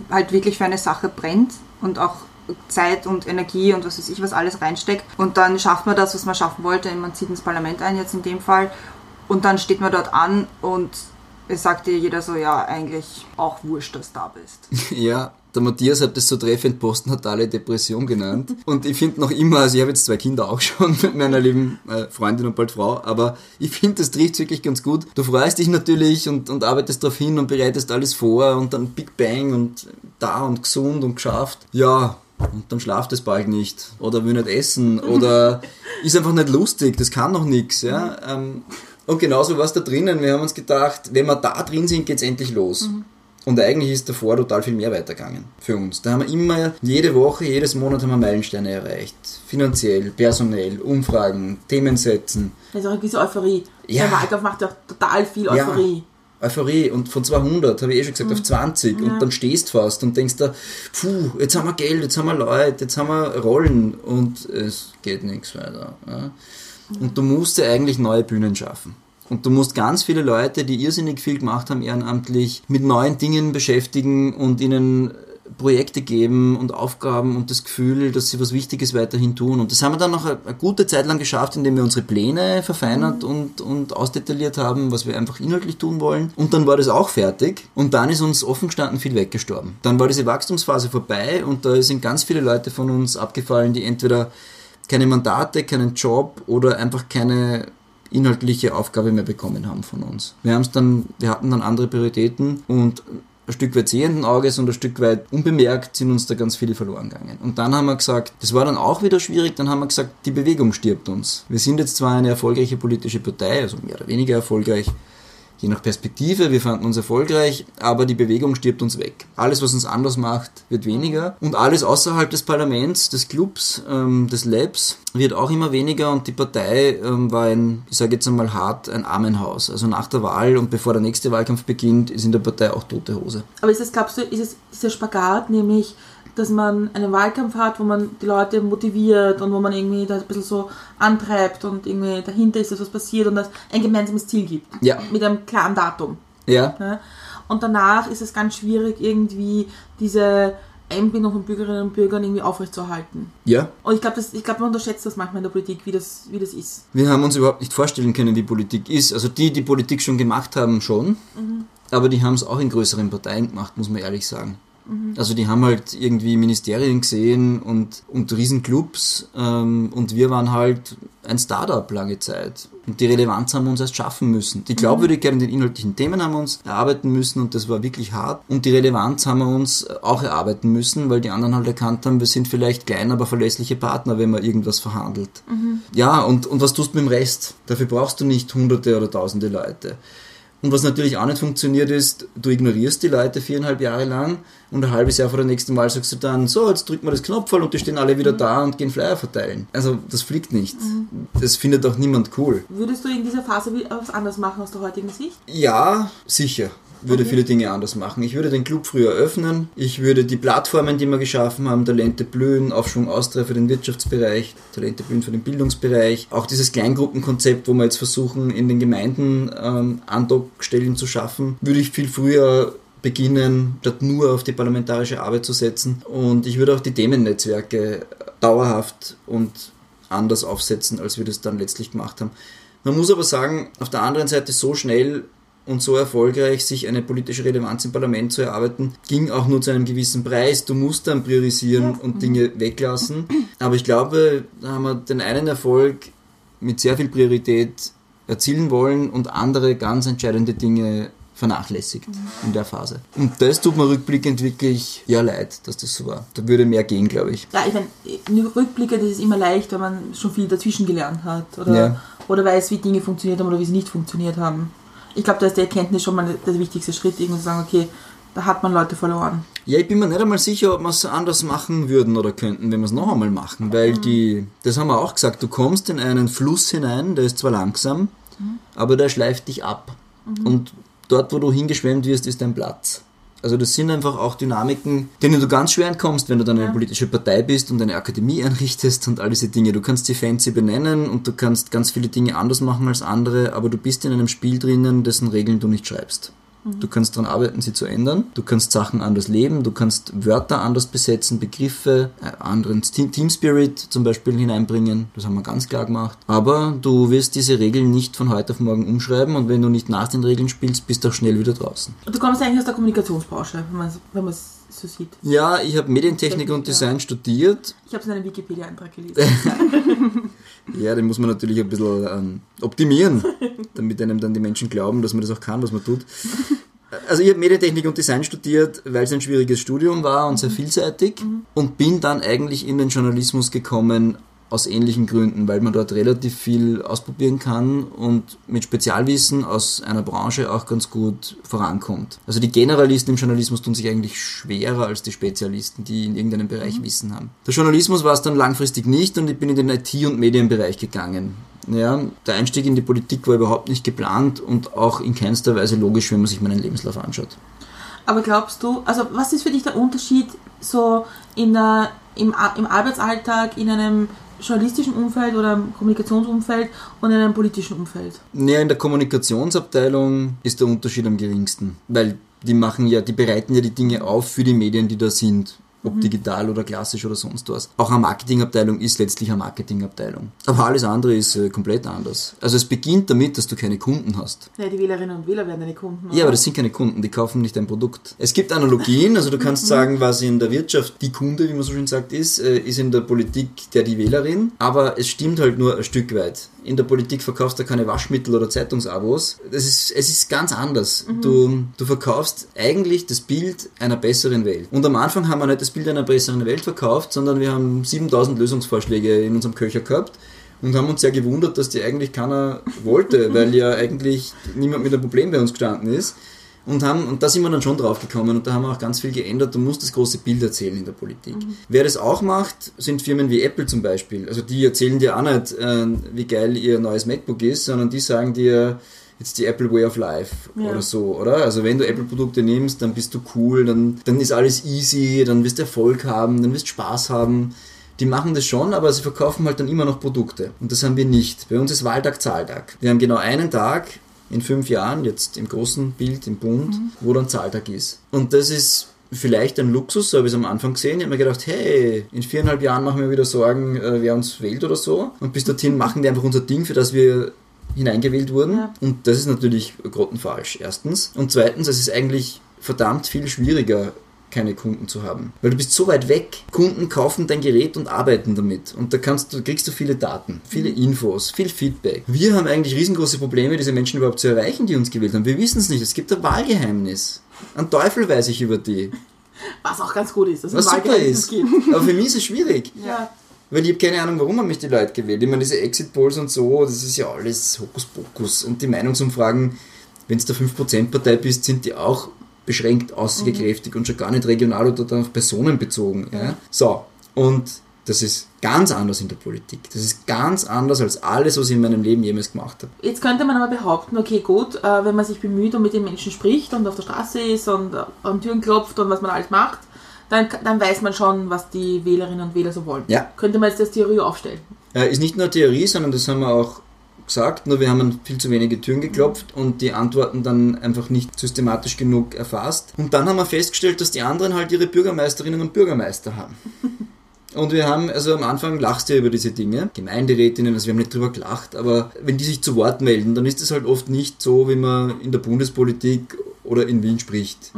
halt wirklich für eine Sache brennt und auch Zeit und Energie und was weiß ich, was alles reinsteckt. Und dann schafft man das, was man schaffen wollte. Man zieht ins Parlament ein, jetzt in dem Fall. Und dann steht man dort an und es sagt dir jeder so, ja, eigentlich auch wurscht, dass du da bist. Ja, der Matthias hat das so treffend postnatale Depression genannt. Und ich finde noch immer, also ich habe jetzt zwei Kinder auch schon mit meiner lieben äh, Freundin und bald Frau, aber ich finde, das trifft wirklich ganz gut. Du freust dich natürlich und, und arbeitest darauf hin und bereitest alles vor und dann Big Bang und da und gesund und geschafft. Ja, und dann schlaft es bald nicht oder will nicht essen oder ist einfach nicht lustig, das kann noch nichts. Ja? Ähm, und genauso war es da drinnen. Wir haben uns gedacht, wenn wir da drin sind, geht es endlich los. Mhm. Und eigentlich ist davor total viel mehr weitergegangen für uns. Da haben wir immer, jede Woche, jedes Monat haben wir Meilensteine erreicht. Finanziell, personell, Umfragen, Themen setzen. Also eine gewisse Euphorie. Ja. Der Wahlkampf macht ja total viel Euphorie. Ja. Euphorie und von 200, habe ich eh schon gesagt, mhm. auf 20 ja. und dann stehst fast und denkst da, puh, jetzt haben wir Geld, jetzt haben wir Leute, jetzt haben wir Rollen und es geht nichts weiter. Ja. Und du musst ja eigentlich neue Bühnen schaffen. Und du musst ganz viele Leute, die irrsinnig viel gemacht haben ehrenamtlich, mit neuen Dingen beschäftigen und ihnen Projekte geben und Aufgaben und das Gefühl, dass sie was Wichtiges weiterhin tun. Und das haben wir dann noch eine, eine gute Zeit lang geschafft, indem wir unsere Pläne verfeinert mhm. und, und ausdetailliert haben, was wir einfach inhaltlich tun wollen. Und dann war das auch fertig. Und dann ist uns offen gestanden viel weggestorben. Dann war diese Wachstumsphase vorbei und da sind ganz viele Leute von uns abgefallen, die entweder keine Mandate, keinen Job oder einfach keine inhaltliche Aufgabe mehr bekommen haben von uns. Wir haben es dann, wir hatten dann andere Prioritäten und ein Stück weit sehenden Auges und ein Stück weit unbemerkt sind uns da ganz viele verloren gegangen. Und dann haben wir gesagt, das war dann auch wieder schwierig, dann haben wir gesagt, die Bewegung stirbt uns. Wir sind jetzt zwar eine erfolgreiche politische Partei, also mehr oder weniger erfolgreich, je nach Perspektive. Wir fanden uns erfolgreich, aber die Bewegung stirbt uns weg. Alles, was uns anders macht, wird weniger. Und alles außerhalb des Parlaments, des Clubs, ähm, des Labs wird auch immer weniger und die Partei ähm, war ein, ich sage jetzt einmal hart, ein Armenhaus. Also nach der Wahl und bevor der nächste Wahlkampf beginnt, ist in der Partei auch tote Hose. Aber ist es, glaubst du, ist es dieser Spagat, nämlich dass man einen Wahlkampf hat, wo man die Leute motiviert und wo man irgendwie das ein bisschen so antreibt und irgendwie dahinter ist, dass was passiert und dass ein gemeinsames Ziel gibt. Ja. Mit einem klaren Datum. Ja, Ne? Und danach ist es ganz schwierig, irgendwie diese Einbindung von Bürgerinnen und Bürgern irgendwie aufrechtzuerhalten. ja. Und ich glaube, glaube, man unterschätzt das manchmal in der Politik, wie das, wie das ist. Wir haben uns überhaupt nicht vorstellen können, wie Politik ist. Also die, die Politik schon gemacht haben, schon. Aber die haben es auch in größeren Parteien gemacht, muss man ehrlich sagen. Also die haben halt irgendwie Ministerien gesehen und, und Riesenclubs ähm, und wir waren halt ein Startup lange Zeit. Und die Relevanz haben wir uns erst schaffen müssen. Die Glaubwürdigkeit und den inhaltlichen Themen haben wir uns erarbeiten müssen und das war wirklich hart. Und die Relevanz haben wir uns auch erarbeiten müssen, weil die anderen halt erkannt haben, wir sind vielleicht klein, aber verlässliche Partner, wenn man irgendwas verhandelt. Ja, und, und was tust du mit dem Rest? Dafür brauchst du nicht hunderte oder tausende Leute. Und was natürlich auch nicht funktioniert ist, du ignorierst die Leute viereinhalb Jahre lang und ein halbes Jahr vor der nächsten Wahl sagst du dann, so, jetzt drückt man das Knopfball und die stehen alle wieder da und gehen Flyer verteilen. Also das fliegt nicht. Das findet auch niemand cool. Würdest du in dieser Phase was anders machen aus der heutigen Sicht? Ja, sicher. Würde Okay. viele Dinge anders machen. Ich würde den Club früher öffnen. Ich würde die Plattformen, die wir geschaffen haben, Talente blühen, Aufschwung Austria für den Wirtschaftsbereich, Talente blühen für den Bildungsbereich, auch dieses Kleingruppenkonzept, wo wir jetzt versuchen, in den Gemeinden ähm, Andockstellen zu schaffen, würde ich viel früher beginnen, statt nur auf die parlamentarische Arbeit zu setzen. Und ich würde auch die Themennetzwerke dauerhaft und anders aufsetzen, als wir das dann letztlich gemacht haben. Man muss aber sagen, auf der anderen Seite so schnell und so erfolgreich, sich eine politische Relevanz im Parlament zu erarbeiten, ging auch nur zu einem gewissen Preis. Du musst dann priorisieren und Dinge weglassen. Aber ich glaube, da haben wir den einen Erfolg mit sehr viel Priorität erzielen wollen und andere ganz entscheidende Dinge vernachlässigt in der Phase. Und das tut mir rückblickend wirklich ja leid, dass das so war. Da würde mehr gehen, glaube ich. Ja, ich meine, Rückblicke, das ist immer leicht, wenn man schon viel dazwischen gelernt hat oder, Ja. oder weiß, wie Dinge funktioniert haben oder wie sie nicht funktioniert haben. Ich glaube, da ist die Erkenntnis schon mal der wichtigste Schritt, irgendwie zu sagen, okay, da hat man Leute verloren. Ja, ich bin mir nicht einmal sicher, ob wir es anders machen würden oder könnten, wenn wir es noch einmal machen, weil die, das haben wir auch gesagt, du kommst in einen Fluss hinein, der ist zwar langsam, aber der schleift dich ab. Und dort, wo du hingeschwemmt wirst, ist dein Platz. Also das sind einfach auch Dynamiken, denen du ganz schwer entkommst, wenn du dann eine politische Partei bist und eine Akademie einrichtest und all diese Dinge. Du kannst sie fancy benennen und du kannst ganz viele Dinge anders machen als andere, aber du bist in einem Spiel drinnen, dessen Regeln du nicht schreibst. Du kannst daran arbeiten, sie zu ändern. Du kannst Sachen anders leben. Du kannst Wörter anders besetzen, Begriffe, äh, anderen Team, Team Spirit zum Beispiel hineinbringen. Das haben wir ganz klar gemacht. Aber du wirst diese Regeln nicht von heute auf morgen umschreiben und wenn du nicht nach den Regeln spielst, bist du auch schnell wieder draußen. Du kommst eigentlich aus der Kommunikationsbranche, wenn man es so sieht. Ja, ich habe Medientechnik und. Design studiert. Ich habe es in einem Wikipedia-Eintrag gelesen. Ja, den muss man natürlich ein bisschen ähm, optimieren, damit einem dann die Menschen glauben, dass man das auch kann, was man tut. Also ich habe Medientechnik und Design studiert, weil es ein schwieriges Studium war und sehr vielseitig und bin dann eigentlich in den Journalismus gekommen aus ähnlichen Gründen, weil man dort relativ viel ausprobieren kann und mit Spezialwissen aus einer Branche auch ganz gut vorankommt. Also die Generalisten im Journalismus tun sich eigentlich schwerer als die Spezialisten, die in irgendeinem Bereich Wissen haben. Der Journalismus war es dann langfristig nicht und ich bin in den IT- und Medienbereich gegangen. Ja, der Einstieg in die Politik war überhaupt nicht geplant und auch in keinster Weise logisch, wenn man sich meinen Lebenslauf anschaut. Aber glaubst du, also was ist für dich der Unterschied so in der, im, im Arbeitsalltag, in einem journalistischen Umfeld oder im Kommunikationsumfeld und in einem politischen Umfeld? Ja, in der Kommunikationsabteilung ist der Unterschied am geringsten, weil die machen ja, die bereiten ja die Dinge auf für die Medien, die da sind. Ob digital oder klassisch oder sonst was. Auch eine Marketingabteilung ist letztlich eine Marketingabteilung. Aber alles andere ist äh, komplett anders. Also es beginnt damit, dass du keine Kunden hast. Ja, die Wählerinnen und Wähler werden deine Kunden. Ja, oder? aber das sind keine Kunden, die kaufen nicht dein Produkt. Es gibt Analogien, also du kannst sagen, was in der Wirtschaft die Kunde, wie man so schön sagt, ist, äh, ist in der Politik der die Wählerin, aber es stimmt halt nur ein Stück weit. In der Politik verkaufst du keine Waschmittel oder Zeitungsabos. Das ist, es ist ganz anders. Du, du verkaufst eigentlich das Bild einer besseren Welt. Und am Anfang haben wir nicht das Bild einer besseren Welt verkauft, sondern wir haben 7000 Lösungsvorschläge in unserem Köcher gehabt und haben uns sehr gewundert, dass die eigentlich keiner wollte, weil ja eigentlich niemand mit einem Problem bei uns gestanden ist. Und, haben, und da sind wir dann schon drauf gekommen und da haben wir auch ganz viel geändert. Du musst das große Bild erzählen in der Politik. Wer das auch macht, sind Firmen wie Apple zum Beispiel. Also die erzählen dir auch nicht, äh, wie geil ihr neues MacBook ist, sondern die sagen dir, jetzt die Apple Way of Life Ja. oder so, oder? Also wenn du Apple-Produkte nimmst, dann bist du cool, dann, dann ist alles easy, dann wirst du Erfolg haben, dann wirst du Spaß haben. Die machen das schon, aber sie verkaufen halt dann immer noch Produkte. Und das haben wir nicht. Bei uns ist Wahltag, Zahltag. Wir haben genau einen Tag in fünf Jahren, jetzt im großen Bild, im Bund, wo dann Zahltag ist. Und das ist vielleicht ein Luxus, so habe ich es am Anfang gesehen. Ich habe mir gedacht, hey, in viereinhalb Jahren machen wir wieder Sorgen, äh, wer uns wählt oder so. Und bis dorthin machen wir einfach unser Ding, für das wir hineingewählt wurden. Ja. Und das ist natürlich grottenfalsch, erstens. Und zweitens, es ist eigentlich verdammt viel schwieriger, keine Kunden zu haben. Weil du bist so weit weg. Kunden kaufen dein Gerät und arbeiten damit. Und da kannst du, kriegst du viele Daten, viele Infos, viel Feedback. Wir haben eigentlich riesengroße Probleme, diese Menschen überhaupt zu erreichen, die uns gewählt haben. Wir wissen es nicht. Es gibt ein Wahlgeheimnis. Ein Teufel weiß ich über die. Was auch ganz gut ist, dass es Was ein super Wahlgeheimnis ist. gibt. Aber für mich ist es schwierig. Ja. Weil ich habe keine Ahnung, warum haben mich die Leute gewählt. Ich meine, diese Exit-Polls und so, das ist ja alles Hokuspokus. Und die Meinungsumfragen, wenn du der 5%-Partei bist, sind die auch beschränkt aussagekräftig und schon gar nicht regional oder dann auf Personen bezogen. Ja? So, und das ist ganz anders in der Politik. Das ist ganz anders als alles, was ich in meinem Leben jemals gemacht habe. Jetzt könnte man aber behaupten, okay gut, äh, wenn man sich bemüht und mit den Menschen spricht und auf der Straße ist und äh, an Türen klopft und was man alles macht, dann, dann weiß man schon, was die Wählerinnen und Wähler so wollen. Ja. Könnte man jetzt das Theorie aufstellen. Äh, ist nicht nur Theorie, sondern das haben wir auch gesagt, nur wir haben an viel zu wenige Türen geklopft und die Antworten dann einfach nicht systematisch genug erfasst. Und dann haben wir festgestellt, dass die anderen halt ihre Bürgermeisterinnen und Bürgermeister haben. Und wir haben, also am Anfang lachst du ja über diese Dinge, Gemeinderätinnen, also wir haben nicht drüber gelacht, aber wenn die sich zu Wort melden, dann ist es halt oft nicht so, wie man in der Bundespolitik oder in Wien spricht.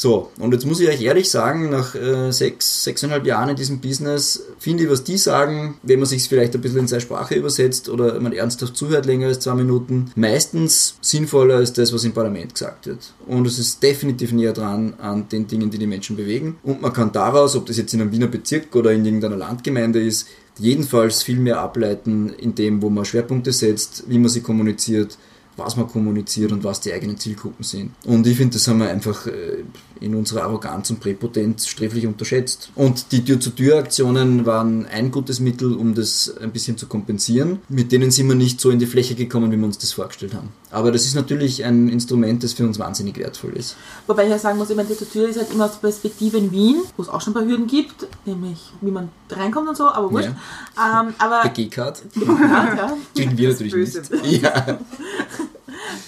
So, und jetzt muss ich euch ehrlich sagen, nach äh, sechs, sechseinhalb Jahren in diesem Business, finde ich, was die sagen, wenn man sich vielleicht ein bisschen in seine Sprache übersetzt oder man ernsthaft zuhört länger als zwei Minuten, meistens sinnvoller als das, was im Parlament gesagt wird. Und es ist definitiv näher dran an den Dingen, die die Menschen bewegen. Und man kann daraus, ob das jetzt in einem Wiener Bezirk oder in irgendeiner Landgemeinde ist, jedenfalls viel mehr ableiten in dem, wo man Schwerpunkte setzt, wie man sie kommuniziert, was man kommuniziert und was die eigenen Zielgruppen sind. Und ich finde, das haben wir einfach äh, in unserer Arroganz und Präpotenz sträflich unterschätzt. Und die Tür-zu-Tür-Aktionen waren ein gutes Mittel, um das ein bisschen zu kompensieren. Mit denen sind wir nicht so in die Fläche gekommen, wie wir uns das vorgestellt haben. Aber das ist natürlich ein Instrument, das für uns wahnsinnig wertvoll ist. Wobei ich ja sagen muss, ich meine, die Tür ist halt immer aus der Perspektive in Wien, wo es auch schon ein paar Hürden gibt, nämlich wie man reinkommt und so, aber wurscht. Ähm, aber Der G-Card. ja, ja. Kriegen wir natürlich nicht. Ja.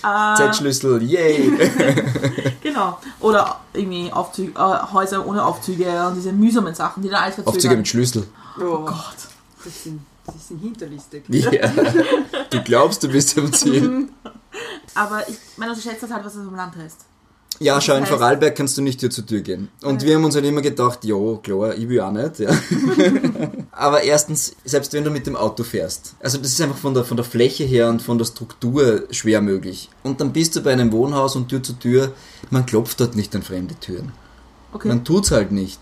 Zeitschlüssel, yay! genau. Oder irgendwie Aufzüge, äh, Häuser ohne Aufzüge und diese mühsamen Sachen, die dann alles verzögern. Aufzüge mit Schlüssel. Oh Gott. Das sind, das sind hinterlistig. Ja. Du glaubst, du bist am Ziel. Aber ich meine, du schätzt das halt, was das am Land heißt. Ja, schau, in Vorarlberg kannst du nicht Tür zu Tür gehen. Und wir haben uns halt immer gedacht, ja, klar, ich will auch nicht. Ja. Aber erstens, selbst wenn du mit dem Auto fährst, also das ist einfach von der, von der Fläche her und von der Struktur schwer möglich. Und dann bist du bei einem Wohnhaus und Tür zu Tür, man klopft dort nicht an fremde Türen. Okay. Man tut's halt nicht.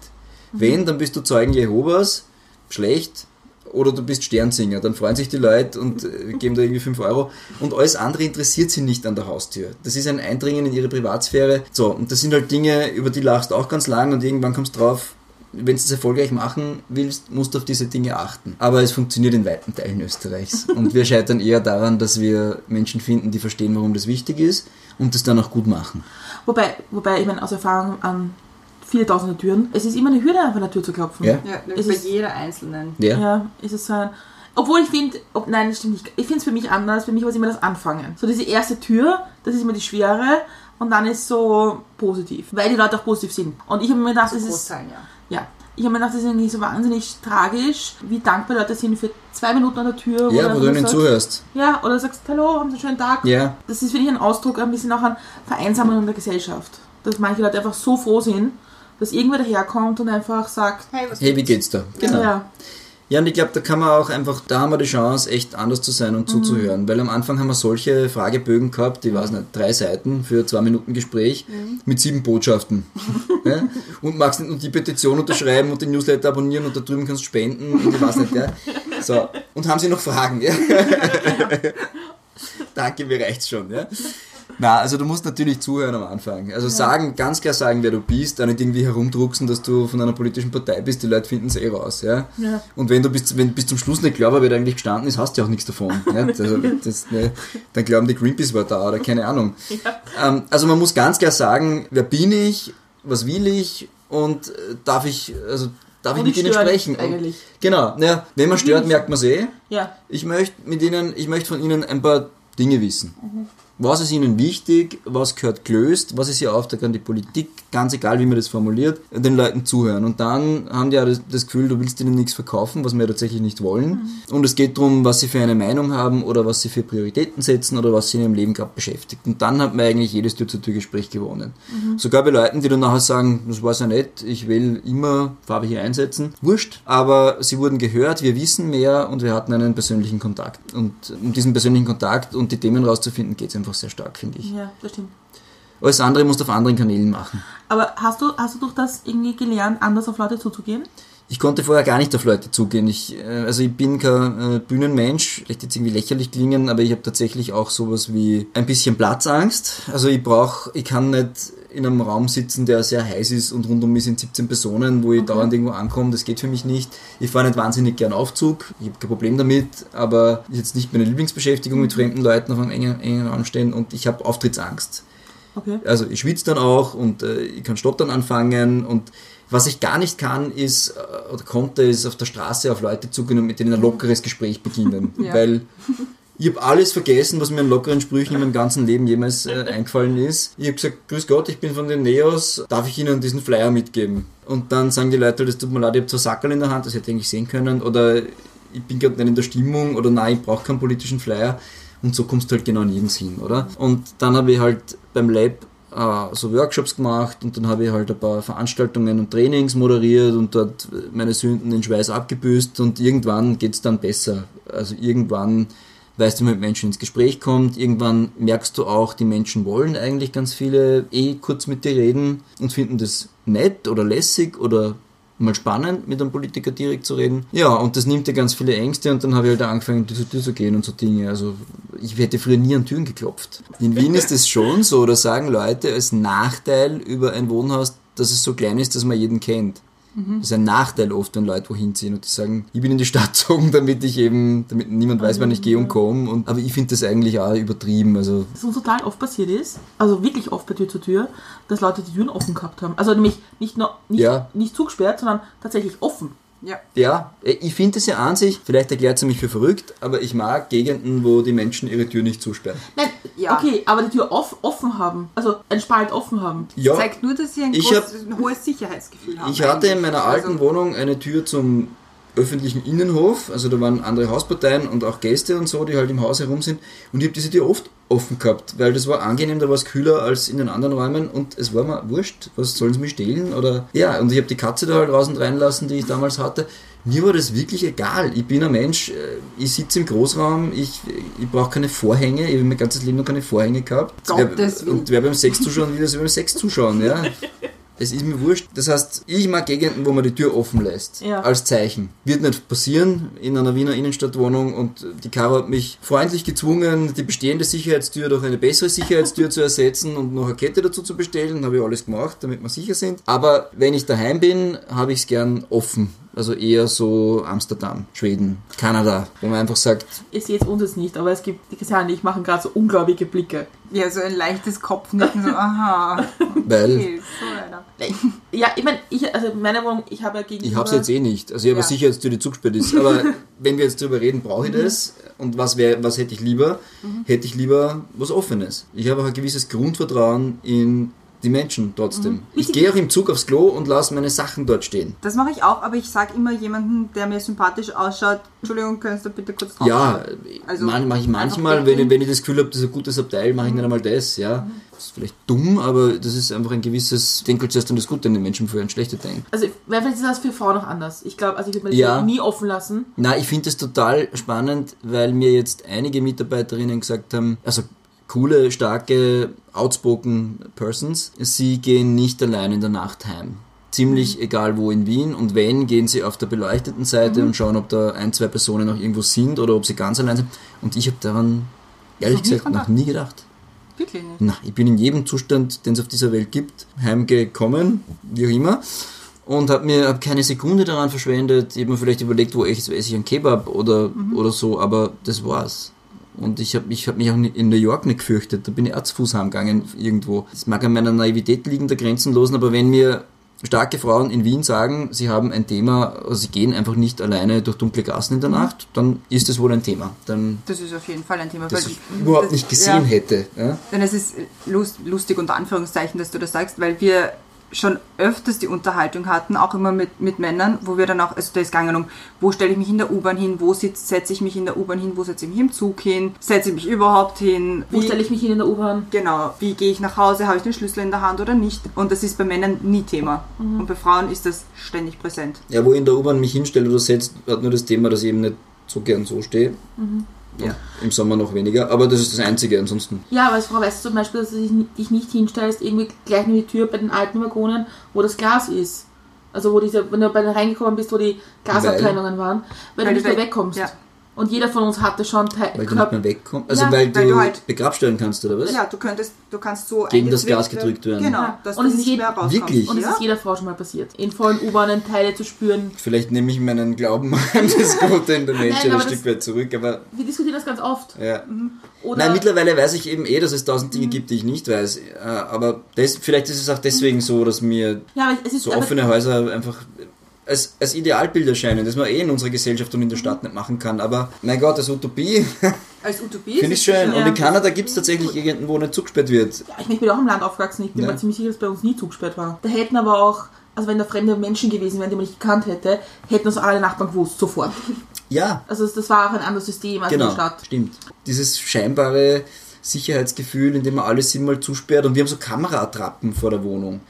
Wenn, dann bist du Zeugen Jehovas, schlecht, oder du bist Sternsinger, dann freuen sich die Leute und äh, geben da irgendwie 5 Euro. Und alles andere interessiert sie nicht an der Haustür. Das ist ein Eindringen in ihre Privatsphäre. So, und das sind halt Dinge, über die lachst du auch ganz lang und irgendwann kommst du drauf, wenn du es erfolgreich machen willst, musst du auf diese Dinge achten. Aber es funktioniert in weiten Teilen Österreichs. Und wir scheitern eher daran, dass wir Menschen finden, die verstehen, warum das wichtig ist und das dann auch gut machen. Wobei, wobei, ich meine, aus Erfahrung an viele tausende Türen, es ist immer eine Hürde, einfach an der Tür zu klopfen. Ja? Ja, Es bei ist- jeder einzelnen. Ja. Ja, ist es so ein. Obwohl ich finde, ob, nein, das stimmt nicht. Ich finde es für mich anders. Für mich war es immer das Anfangen. So diese erste Tür, das ist immer die schwere und dann ist so positiv, weil die Leute auch positiv sind. Und ich habe mir gedacht, das ist ja. ja, ich habe mir gedacht, das ist irgendwie so wahnsinnig tragisch, wie dankbar Leute sind für zwei Minuten an der Tür. Ja, wo du ihnen sagst- zuhörst. Ja, oder sagst, hallo, haben Sie einen schönen Tag. Ja. Das ist, finde ich, ein Ausdruck ein bisschen auch an Vereinsamung der Gesellschaft. Dass manche Leute einfach so froh sind, dass irgendwer daherkommt und einfach sagt, Hey, was Hey, wie geht's da? Genau. ja, Ja, und ich glaube, da kann man auch einfach, da haben wir die Chance, echt anders zu sein und zuzuhören. Weil am Anfang haben wir solche Fragebögen gehabt, die weiß nicht, drei Seiten für zwei Minuten Gespräch mit sieben Botschaften. ja? Und magst nicht nur die Petition unterschreiben und den Newsletter abonnieren und da drüben kannst du spenden und ich weiß nicht, ja. So. Und haben Sie noch Fragen? Ja? Danke, mir reicht's schon, ja. Na, also du musst natürlich zuhören am Anfang. Also sagen, ganz klar sagen, wer du bist, dann nicht irgendwie herumdrucksen, dass du von einer politischen Partei bist, die Leute finden es eh raus, ja. Ja. Und wenn du bis, wenn bis zum Schluss nicht war, wer da eigentlich gestanden ist, hast du ja auch nichts davon. Ja? Also, das, ne, dann glauben die Greenpeace war da oder keine Ahnung. Ähm, also man muss ganz klar sagen, wer bin ich, was will ich und äh, darf ich, also darf ich Und mit ich ihnen störe sprechen? nicht eigentlich. Und, genau, ja, wenn man stört, merkt man es eh. Ja. Ich möchte mit Ihnen, ich möchte von Ihnen ein paar Dinge wissen. Was ist Ihnen wichtig? Was gehört gelöst? Was ist Ihr Auftrag an die Politik? Ganz egal, wie man das formuliert, den Leuten zuhören. Und dann haben die ja das, das Gefühl, du willst ihnen nichts verkaufen, was wir tatsächlich nicht wollen. Und es geht darum, was sie für eine Meinung haben oder was sie für Prioritäten setzen oder was sie in ihrem Leben gerade beschäftigt. Und dann hat man eigentlich jedes Tür-zu-Tür-Gespräch gewonnen. Sogar bei Leuten, die dann nachher sagen, das war ja nett, ich will immer Farbe hier einsetzen. Wurscht. Aber sie wurden gehört, wir wissen mehr und wir hatten einen persönlichen Kontakt. Und um diesen persönlichen Kontakt und die Themen rauszufinden, geht es einfach sehr stark, finde ich. Ja, das stimmt. Alles andere musst du auf anderen Kanälen machen. Aber hast du, hast du durch das irgendwie gelernt, anders auf Leute zuzugehen? Ich konnte vorher gar nicht auf Leute zugehen. Ich, äh, also ich bin kein äh, Bühnenmensch, vielleicht jetzt irgendwie lächerlich klingen, aber ich habe tatsächlich auch sowas wie ein bisschen Platzangst. Also ich brauche, ich kann nicht in einem Raum sitzen, der sehr heiß ist und rund um mich sind 17 Personen, wo ich dauernd irgendwo ankomme. Das geht für mich nicht. Ich fahre nicht wahnsinnig gern Aufzug. Ich habe kein Problem damit, aber ist jetzt nicht meine Lieblingsbeschäftigung mit fremden Leuten auf einem engen, engen Raum stehen und ich habe Auftrittsangst. Okay. Also ich schwitze dann auch und äh, ich kann Stottern anfangen und was ich gar nicht kann, ist, äh, oder konnte, ist auf der Straße auf Leute zugehen und mit denen ein lockeres Gespräch beginnen. Ja. Weil ich habe alles vergessen, was mir an lockeren Sprüchen in meinem ganzen Leben jemals äh, eingefallen ist. Ich habe gesagt, grüß Gott, ich bin von den Neos, darf ich Ihnen diesen Flyer mitgeben? Und dann sagen die Leute, das tut mir leid, ich habe zwei Sackerl in der Hand, das hätte ich eigentlich sehen können. Oder ich bin gerade nicht in der Stimmung oder nein, ich brauche keinen politischen Flyer. Und so kommst du halt genau nirgends hin, oder? Und dann habe ich halt beim Lab äh, so Workshops gemacht und dann habe ich halt ein paar Veranstaltungen und Trainings moderiert und dort meine Sünden in Schweiß abgebüßt und irgendwann geht es dann besser. Also irgendwann weißt du, wie man mit Menschen ins Gespräch kommt, irgendwann merkst du auch, die Menschen wollen eigentlich ganz viele eh kurz mit dir reden und finden das nett oder lässig oder mal spannend, mit einem Politiker direkt zu reden. Ja, und das nimmt dir ganz viele Ängste und dann habe ich halt angefangen, Tür zu Tür zu gehen und so Dinge. Also ich hätte früher nie an Türen geklopft. In Wien ist es schon so, oder sagen Leute als Nachteil über ein Wohnhaus, dass es so klein ist, dass man jeden kennt. Das ist ein Nachteil oft, wenn Leute wohin ziehen und die sagen, ich bin in die Stadt gezogen, damit ich eben, damit niemand weiß, wann ich gehe und komme. Und, aber ich finde das eigentlich auch übertrieben. Also Was uns total oft passiert ist, also wirklich oft bei Tür zu Tür, dass Leute die Türen offen gehabt haben. Also nämlich nicht nur nicht, Ja. nicht zugesperrt, sondern tatsächlich offen. Ja. Ja, ich finde es ja an sich, vielleicht erklärt sie mich für verrückt, aber ich mag Gegenden, wo die Menschen ihre Tür nicht zusperren. Nein, Ja. okay, aber die Tür off, offen haben, also ein Spalt offen haben. Ja, Zeigt nur, dass sie ein, Ich groß, hab- ein hohes Sicherheitsgefühl haben. ich hatte in meiner eigentlich. alten Also, Wohnung eine Tür zum öffentlichen Innenhof, also da waren andere Hausparteien und auch Gäste und so, die halt im Haus herum sind und ich habe diese Tür oft offen gehabt, weil das war angenehm, da war es kühler als in den anderen Räumen und es war mir wurscht, was sollen sie mich stehlen oder ja, und ich habe die Katze da halt raus und reinlassen, die ich damals hatte. Mir war das wirklich egal. Ich bin ein Mensch, äh, ich sitze im Großraum, ich, ich brauche keine Vorhänge, ich habe mein ganzes Leben noch keine Vorhänge gehabt. Gottes Wer- und wer beim Sex zuschauen will, das beim Sex zuschauen, ja. Es ist mir wurscht. Das heißt, ich mag Gegenden, wo man die Tür offen lässt. Ja. Als Zeichen. Wird nicht passieren in einer Wiener Innenstadtwohnung und die Caro hat mich freundlich gezwungen, die bestehende Sicherheitstür durch eine bessere Sicherheitstür zu ersetzen und noch eine Kette dazu zu bestellen. Habe ich alles gemacht, damit wir sicher sind. Aber wenn ich daheim bin, habe ich es gern offen. Also eher so Amsterdam, Schweden, Kanada, wo man einfach sagt, Ihr seht uns jetzt nicht, aber es gibt, die Christiane ich machen gerade so unglaubliche Blicke. Ja, so ein leichtes Kopfnicken, so, aha. weil Okay, so. Ja, ich meine, ich, also meine Wohnung, ich habe ja gegenüber... Ich habe es jetzt eh nicht. Also ich habe Ja. ja. Sicherheitstür, die zugesperrt ist. Aber wenn wir jetzt drüber reden, brauche ich das. Und was, wär, was hätte ich lieber? Hätte ich lieber was Offenes. Ich habe auch ein gewisses Grundvertrauen in die Menschen trotzdem. Ich gehe auch im Zug aufs Klo und lasse meine Sachen dort stehen. Das mache ich auch, aber ich sage immer jemanden, der mir sympathisch ausschaut, Entschuldigung, könntest du bitte kurz drauf Ja, Also, mache mach ich manchmal, wenn, ich- denken. wenn ich das Gefühl habe, das ist ein gutes Abteil, mache ich nicht einmal das. Ja. Das ist vielleicht dumm, aber das ist einfach ein gewisses, denke zuerst an das Gute an den Menschen, bevor ich an Schlechte denke. Also, vielleicht ist das für Frauen noch anders. Ich glaube, also ich würde mir die Ja. Nie offen lassen. Na, ich finde es total spannend, weil mir jetzt einige Mitarbeiterinnen gesagt haben, also coole, starke, outspoken Persons, sie gehen nicht allein in der Nacht heim. Ziemlich Mhm. egal wo in Wien und wenn, gehen sie auf der beleuchteten Seite Mhm. und schauen, ob da ein, zwei Personen noch irgendwo sind oder ob sie ganz allein sind. Und ich habe daran, ehrlich Noch gesagt, noch nie gedacht. Wirklich nicht. Na, ich bin in jedem Zustand, den es auf dieser Welt gibt, heimgekommen, wie auch immer. Und habe mir hab keine Sekunde daran verschwendet. Ich habe mir vielleicht überlegt, wo ich, esse ich einen Kebab oder, oder so, aber das war's. Und ich habe ich hab mich auch in New York nicht gefürchtet. Da bin ich auch zu Fuß heimgegangen irgendwo. Das mag an meiner Naivität liegen, der Grenzenlosen, aber wenn mir starke Frauen in Wien sagen, sie haben ein Thema, also sie gehen einfach nicht alleine durch dunkle Gassen in der Nacht, dann ist das wohl ein Thema. Dann, Das ist auf jeden Fall ein Thema. das weil- ich überhaupt das- nicht gesehen ja. hätte. Ja? Denn es ist lust, lustig unter Anführungszeichen, dass du das sagst, weil wir schon öfters die Unterhaltung hatten, auch immer mit, mit Männern, wo wir dann auch, also da ist gegangen um, wo stelle ich mich in der U-Bahn hin, wo sitz- setze ich mich in der U-Bahn hin, wo setze ich mich im Zug hin, setze ich mich überhaupt hin, Wo wie- stelle ich mich hin in der U-Bahn? Genau, wie gehe ich nach Hause, habe ich den Schlüssel in der Hand oder nicht? Und das ist bei Männern nie Thema. Und bei Frauen ist das ständig präsent. Ja, wo ich in der U-Bahn mich hinstelle oder setzt, hat nur das Thema, dass ich eben nicht so gern so stehe. Ja. Im Sommer noch weniger, aber das ist das Einzige. Ansonsten, Ja, aber als Frau weißt du zum Beispiel, dass du dich nicht- hinstellst, irgendwie gleich neben die Tür bei den alten Waggonen, wo das Glas ist. Also wo diese, wenn du bei den reingekommen bist, wo die Glasabtrennungen waren, weil, Weil du nicht mehr weg- wegkommst. ja. Und jeder von uns hatte schon Teil, weil du nicht mehr wegkommst. Also Ja, weil, weil du, du halt- begrabstellen kannst, oder was? Ja, du könntest, du kannst so Gegen das Glas gedrückt werden. Genau, Ja. dass Und du es ist nicht je- mehr rauskommst. Wirklich? Und es ja? ist jeder Frau schon mal passiert. In vollen U-Bahnen Teile zu spüren. Vielleicht nehme ich meinen Glauben an das Gute in der Menschheit aber ein Stück weit zurück, aber Wir diskutieren das ganz oft. ja. Oder Nein, mittlerweile weiß ich eben eh, dass es tausend Mhm. Dinge gibt, die ich nicht weiß. Äh, Aber das, vielleicht ist es auch deswegen so, dass mir ja, aber es ist so offene Häuser einfach als, als Idealbild erscheinen, das man eh in unserer Gesellschaft und in der Stadt nicht machen kann. Aber mein Gott, als Utopie Als Utopie finde ich schön. Und in Kanada gibt es tatsächlich irgendwo, wo nicht zugesperrt wird. Ja, ich bin auch im Land aufgewachsen. Ich bin Ja. mir ziemlich sicher, dass bei uns nie zugesperrt war. Da hätten aber auch, also wenn da fremde Menschen gewesen wären, die man nicht gekannt hätte, hätten uns alle Nachbarn gewusst, sofort. Ja, Also das war auch ein anderes System als in genau, der Stadt. stimmt. Dieses scheinbare Sicherheitsgefühl, in dem man alles immer zusperrt. Und wir haben so Kameraattrappen vor der Wohnung.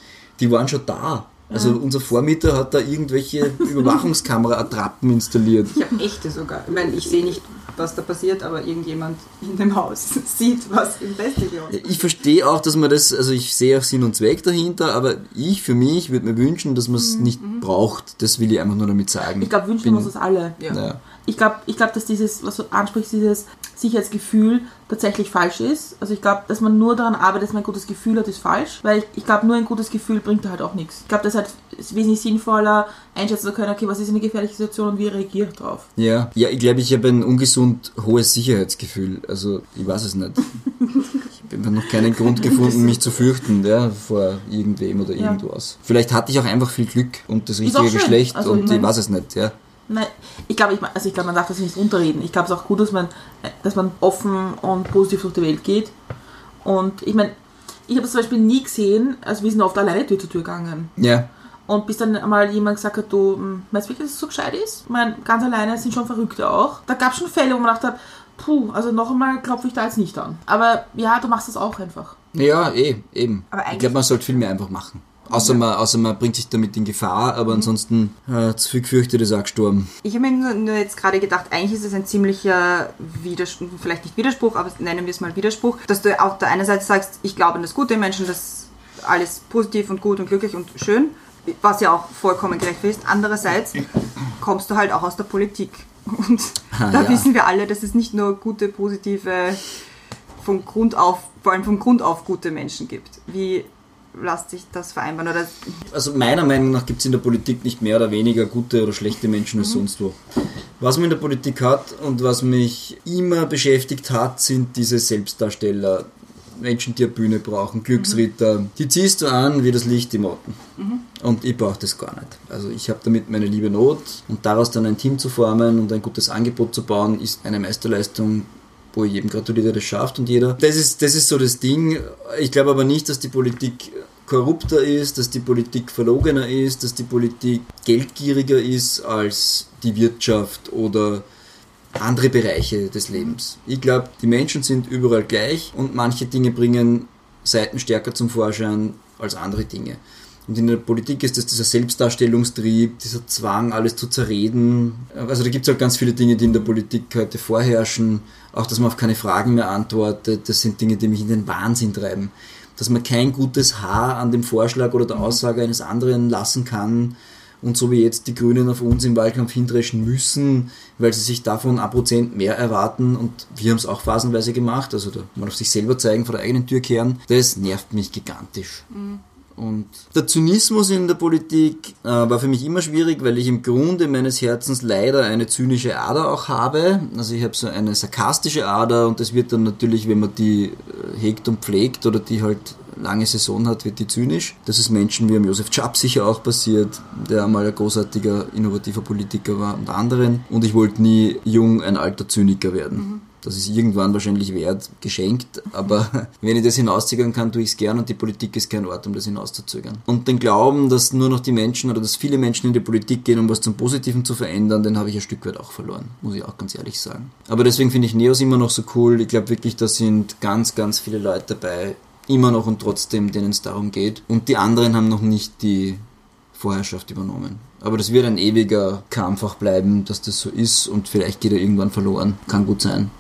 Die waren schon da. Also unser Vormieter hat da irgendwelche Überwachungskamera-Attrappen installiert. Ich habe echte sogar. Ich meine, ich sehe nicht, was da passiert, aber irgendjemand in dem Haus sieht, was im Festival Ich verstehe auch, dass man das, also ich sehe auch Sinn und Zweck dahinter, aber ich für mich würde mir wünschen, dass man es nicht braucht. Das will ich einfach nur damit sagen. Ich glaube, wünschen Bin- wir uns das alle. Ja. Ja. Ich glaube, ich glaub, dass dieses, was du ansprichst, dieses Sicherheitsgefühl tatsächlich falsch ist. Also ich glaube, dass man nur daran arbeitet, dass man ein gutes Gefühl hat, ist falsch. Weil ich, ich glaube, nur ein gutes Gefühl bringt halt auch nichts. Ich glaube, das ist halt wesentlich sinnvoller, einschätzen zu können, okay, was ist eine gefährliche Situation und wie reagiere ich drauf. Ja, ja ich glaube, ich habe ein ungesund hohes Sicherheitsgefühl. Also, ich weiß es nicht. Ich habe noch keinen Grund gefunden, mich zu fürchten ja, vor irgendwem oder Ja. irgendwas. Vielleicht hatte ich auch einfach viel Glück und das richtige. Geschlecht Also, und ich ich, mein- weiß es nicht. Ja. Nein, ich glaube, ich, also ich glaub, man darf das nicht unterreden. Ich glaube, es ist auch gut, dass man, dass man offen und positiv durch die Welt geht. Und ich meine, ich habe es zum Beispiel nie gesehen, also wir sind oft alleine Tür zu Tür gegangen. ja, Und bis dann einmal jemand gesagt hat, du, hm, meinst du wirklich, dass es so gescheit ist? Ich meine, ganz alleine sind schon Verrückte auch. Da gab es schon Fälle, wo man dachte, puh, also noch einmal klopfe ich da jetzt nicht an. Aber ja, du machst das auch einfach. ja, eh, eben. Aber ich glaube, man sollte viel mehr einfach machen. Außer, man, außer man bringt sich damit in Gefahr, aber ansonsten äh, zu viel gefürchtet ist auch gestorben. Ich habe mir nur, nur jetzt gerade gedacht, eigentlich ist es ein ziemlicher Widerspruch, vielleicht nicht Widerspruch, aber nennen wir es mal Widerspruch, dass du auf der einen Seite sagst, ich glaube an das Gute im Menschen, das alles positiv und gut und glücklich und schön, was ja auch vollkommen gerechtfertigt ist. Andererseits kommst du halt auch aus der Politik. Und Ah, da ja. wissen wir alle, dass es nicht nur gute, positive, vom Grund auf, vor allem vom Grund auf gute Menschen gibt. Wie lässt sich das vereinbaren? Oder Also meiner Meinung nach gibt es in der Politik nicht mehr oder weniger gute oder schlechte Menschen als sonst wo. Was man in der Politik hat und was mich immer beschäftigt hat, sind diese Selbstdarsteller. Menschen, die eine Bühne brauchen, Glücksritter. Die ziehst du an wie das Licht im Motten. Und ich brauche das gar nicht. Also ich habe damit meine liebe Not und daraus dann ein Team zu formen und ein gutes Angebot zu bauen, ist eine Meisterleistung, wo jedem gratuliere, der das schafft und jeder. Das ist, das ist so das Ding. Ich glaube aber nicht, dass die Politik korrupter ist, dass die Politik verlogener ist, dass die Politik geldgieriger ist als die Wirtschaft oder andere Bereiche des Lebens. Ich glaube, die Menschen sind überall gleich und manche Dinge bringen Seiten stärker zum Vorschein als andere Dinge. Und in der Politik ist das dieser Selbstdarstellungstrieb, dieser Zwang, alles zu zerreden. Also da gibt es halt ganz viele Dinge, die in der Politik heute vorherrschen. Auch, dass man auf keine Fragen mehr antwortet. Das sind Dinge, die mich in den Wahnsinn treiben. Dass man kein gutes Haar an dem Vorschlag oder der Aussage eines anderen lassen kann und so wie jetzt die Grünen auf uns im Wahlkampf hindreschen müssen, weil sie sich davon ein Prozent mehr erwarten und wir haben es auch phasenweise gemacht, also da mal auf sich selber zeigen, vor der eigenen Tür kehren, das nervt mich gigantisch. Mhm. Und der Zynismus in der Politik äh, war für mich immer schwierig, weil ich im Grunde meines Herzens leider eine zynische Ader auch habe. Also ich habe so eine sarkastische Ader und das wird dann natürlich, wenn man die äh, hegt und pflegt oder die halt lange Saison hat, wird die zynisch. Das ist Menschen wie am Josef Czap sicher auch passiert, der einmal ein großartiger, innovativer Politiker war und anderen. Und ich wollte nie jung ein alter Zyniker werden. Mhm. Das ist irgendwann wahrscheinlich wert, geschenkt, aber wenn ich das hinauszögern kann, tue ich es gern und die Politik ist kein Ort, um das hinauszuzögern. Und den Glauben, dass nur noch die Menschen oder dass viele Menschen in die Politik gehen, um was zum Positiven zu verändern, den habe ich ein Stück weit auch verloren, muss ich auch ganz ehrlich sagen. Aber deswegen finde ich Neos immer noch so cool. Ich glaube wirklich, da sind ganz, ganz viele Leute dabei, immer noch und trotzdem, denen es darum geht. Und die anderen haben noch nicht die Vorherrschaft übernommen. Aber das wird ein ewiger Kampf auch bleiben, dass das so ist und vielleicht geht er irgendwann verloren. Kann gut sein.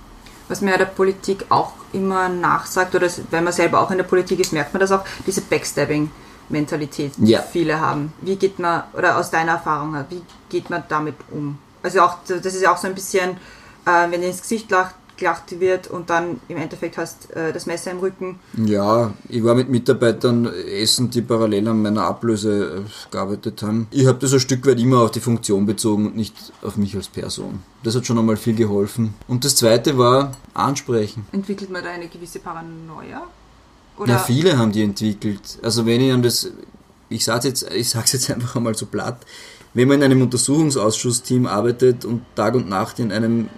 Was mir ja der Politik auch immer nachsagt, oder wenn man selber auch in der Politik ist, merkt man das auch, diese Backstabbing-Mentalität, die ja. viele haben. Wie geht man, oder aus deiner Erfahrung, wie geht man damit um? Also auch, das ist ja auch so ein bisschen, äh, wenn ihr ins Gesicht lacht, gelacht wird und dann im Endeffekt hast äh, das Messer im Rücken. Ja, ich war mit Mitarbeitern essen, die parallel an meiner Ablöse äh, gearbeitet haben. Ich habe das ein Stück weit immer auf die Funktion bezogen und nicht auf mich als Person. Das hat schon einmal viel geholfen. Und das zweite war ansprechen. Entwickelt man da eine gewisse Paranoia? Oder? Ja, viele haben die entwickelt. Also wenn ich an das, ich sage jetzt, ich sag's jetzt einfach einmal so platt, wenn man in einem Untersuchungsausschussteam arbeitet und Tag und Nacht in einem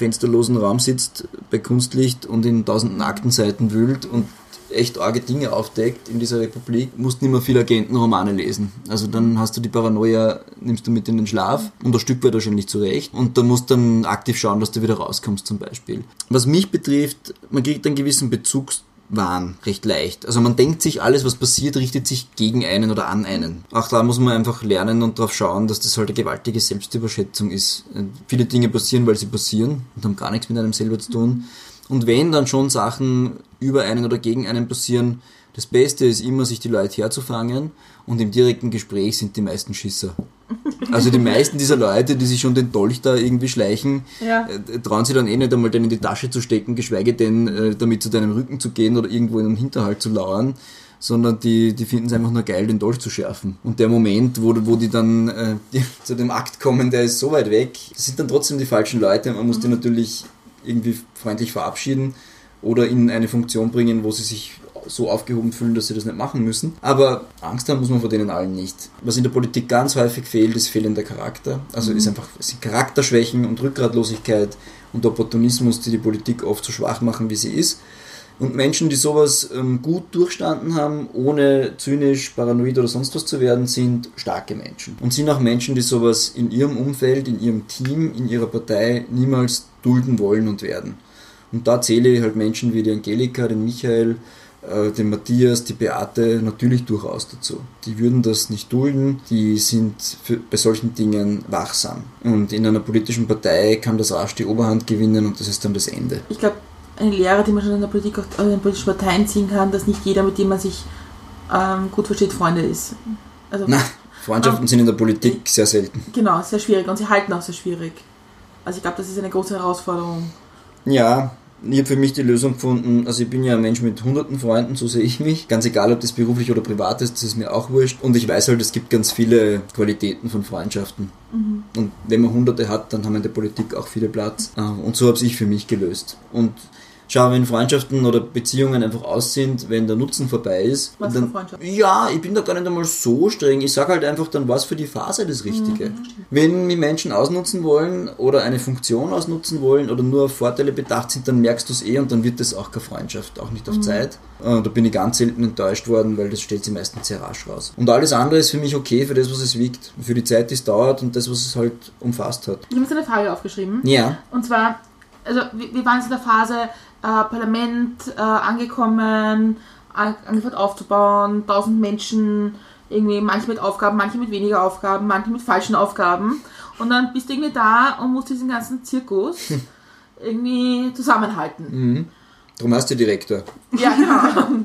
fensterlosen Raum sitzt, bei Kunstlicht und in tausenden Aktenseiten wühlt und echt arge Dinge aufdeckt in dieser Republik, musst nicht mehr viel Agentenromane lesen. Also dann hast du die Paranoia, nimmst du mit in den Schlaf und ein Stück weit wahrscheinlich zurecht und da musst dann aktiv schauen, dass du wieder rauskommst zum Beispiel. Was mich betrifft, man kriegt einen gewissen Bezugs Wahn recht leicht. Also man denkt sich, alles was passiert, richtet sich gegen einen oder an einen. Auch da muss man einfach lernen und darauf schauen, dass das halt eine gewaltige Selbstüberschätzung ist. Äh, viele Dinge passieren, weil sie passieren und haben gar nichts mit einem selber zu tun. Und wenn dann schon Sachen über einen oder gegen einen passieren, das Beste ist immer, sich die Leute herzufangen und im direkten Gespräch sind die meisten Schisser. Also die meisten dieser Leute, die sich schon den Dolch da irgendwie schleichen, ja. äh, trauen sich dann eh nicht einmal den in die Tasche zu stecken, geschweige denn äh, damit zu deinem Rücken zu gehen oder irgendwo in einem Hinterhalt zu lauern, sondern die, die finden es einfach nur geil, den Dolch zu schärfen. Und der Moment, wo, wo die dann äh, die, zu dem Akt kommen, der ist so weit weg, das sind dann trotzdem die falschen Leute. Man muss mhm. die natürlich irgendwie freundlich verabschieden oder in eine Funktion bringen, wo sie sich so aufgehoben fühlen, dass sie das nicht machen müssen. Aber Angst haben muss man vor denen allen nicht. Was in der Politik ganz häufig fehlt, ist fehlender Charakter. Also mhm. ist einfach sind Charakterschwächen und Rückgratlosigkeit und Opportunismus, die die Politik oft so schwach machen, wie sie ist. Und Menschen, die sowas ähm, gut durchstanden haben, ohne zynisch, paranoid oder sonst was zu werden, sind starke Menschen. Und sind auch Menschen, die sowas in ihrem Umfeld, in ihrem Team, in ihrer Partei niemals dulden wollen und werden. Und da zähle ich halt Menschen wie die Angelika, den Michael, den Matthias, die Beate natürlich durchaus dazu. Die würden das nicht dulden, die sind für, bei solchen Dingen wachsam. Und in einer politischen Partei kann das rasch die Oberhand gewinnen und das ist dann das Ende. Ich glaube, eine Lehre, die man schon in der Politik auch in den politischen Parteien ziehen kann, dass nicht jeder, mit dem man sich ähm, gut versteht, Freunde ist. Also, Na, Freundschaften ähm, sind in der Politik sehr selten. Genau, sehr schwierig und sie halten auch sehr schwierig. Also ich glaube, das ist eine große Herausforderung. Ja, ich habe für mich die Lösung gefunden, also ich bin ja ein Mensch mit hunderten Freunden, so sehe ich mich. Ganz egal, ob das beruflich oder privat ist, das ist mir auch wurscht. Und ich weiß halt, es gibt ganz viele Qualitäten von Freundschaften. Mhm. Und wenn man hunderte hat, dann haben wir in der Politik auch viele Platz. Äh, und so habe ich für mich gelöst. Und schau, wenn Freundschaften oder Beziehungen einfach aus sind, wenn der Nutzen vorbei ist. Was dann, Freundschaft? Ja, ich bin da gar nicht einmal so streng. Ich sage halt einfach dann, was für die Phase das Richtige. Mhm. Wenn mich Menschen ausnutzen wollen oder eine Funktion ausnutzen wollen oder nur auf Vorteile bedacht sind, dann merkst du es eh und dann wird das auch keine Freundschaft, auch nicht auf mhm. Zeit. Äh, da bin ich ganz selten enttäuscht worden, weil das stellt sich meistens sehr rasch raus. Und alles andere ist für mich okay für das, was es wiegt. Für die Zeit, die es dauert und das, was es halt umfasst hat. Ich habe jetzt eine Frage aufgeschrieben. Ja. Und zwar, also wir waren jetzt in der Phase, Parlament äh, angekommen, angefangen aufzubauen, tausend Menschen, irgendwie manche mit Aufgaben, manche mit weniger Aufgaben, manche mit falschen Aufgaben. Und dann bist du irgendwie da und musst diesen ganzen Zirkus irgendwie zusammenhalten. Mhm. Darum hast du Direktor. Ja, genau.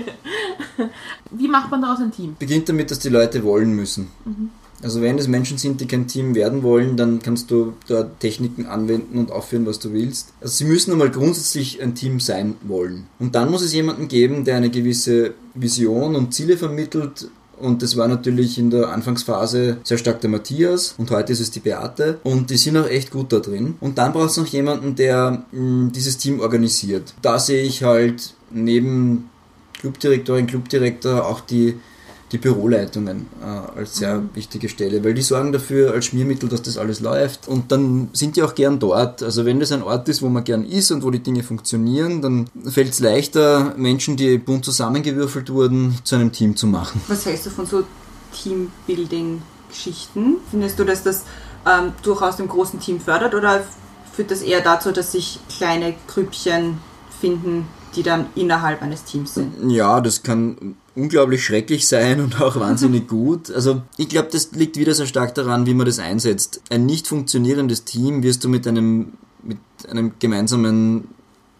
Wie macht man daraus ein Team? Beginnt damit, dass die Leute wollen müssen. Mhm. Also wenn es Menschen sind, die kein Team werden wollen, dann kannst du da Techniken anwenden und aufführen, was du willst. Also sie müssen einmal grundsätzlich ein Team sein wollen. Und dann muss es jemanden geben, der eine gewisse Vision und Ziele vermittelt und das war natürlich in der Anfangsphase sehr stark der Matthias und heute ist es die Beate. Und die sind auch echt gut da drin. Und dann braucht es noch jemanden, der mh, dieses Team organisiert. Da sehe ich halt neben Clubdirektorin, Clubdirektor auch die die Büroleitungen äh, als sehr mhm. wichtige Stelle, weil die sorgen dafür als Schmiermittel, dass das alles läuft. Und dann sind die auch gern dort. Also wenn das ein Ort ist, wo man gern ist und wo die Dinge funktionieren, dann fällt es leichter, Menschen, die bunt zusammengewürfelt wurden, zu einem Team zu machen. Was hältst du von so Teambuilding-Geschichten? Findest du, dass das ähm, durchaus dem großen Team fördert oder führt das eher dazu, dass sich kleine Grüppchen finden, die dann innerhalb eines Teams sind? Ja, das kann unglaublich schrecklich sein und auch wahnsinnig gut. Also ich glaube, das liegt wieder sehr stark daran, wie man das einsetzt. Ein nicht funktionierendes Team wirst du mit einem, mit einem gemeinsamen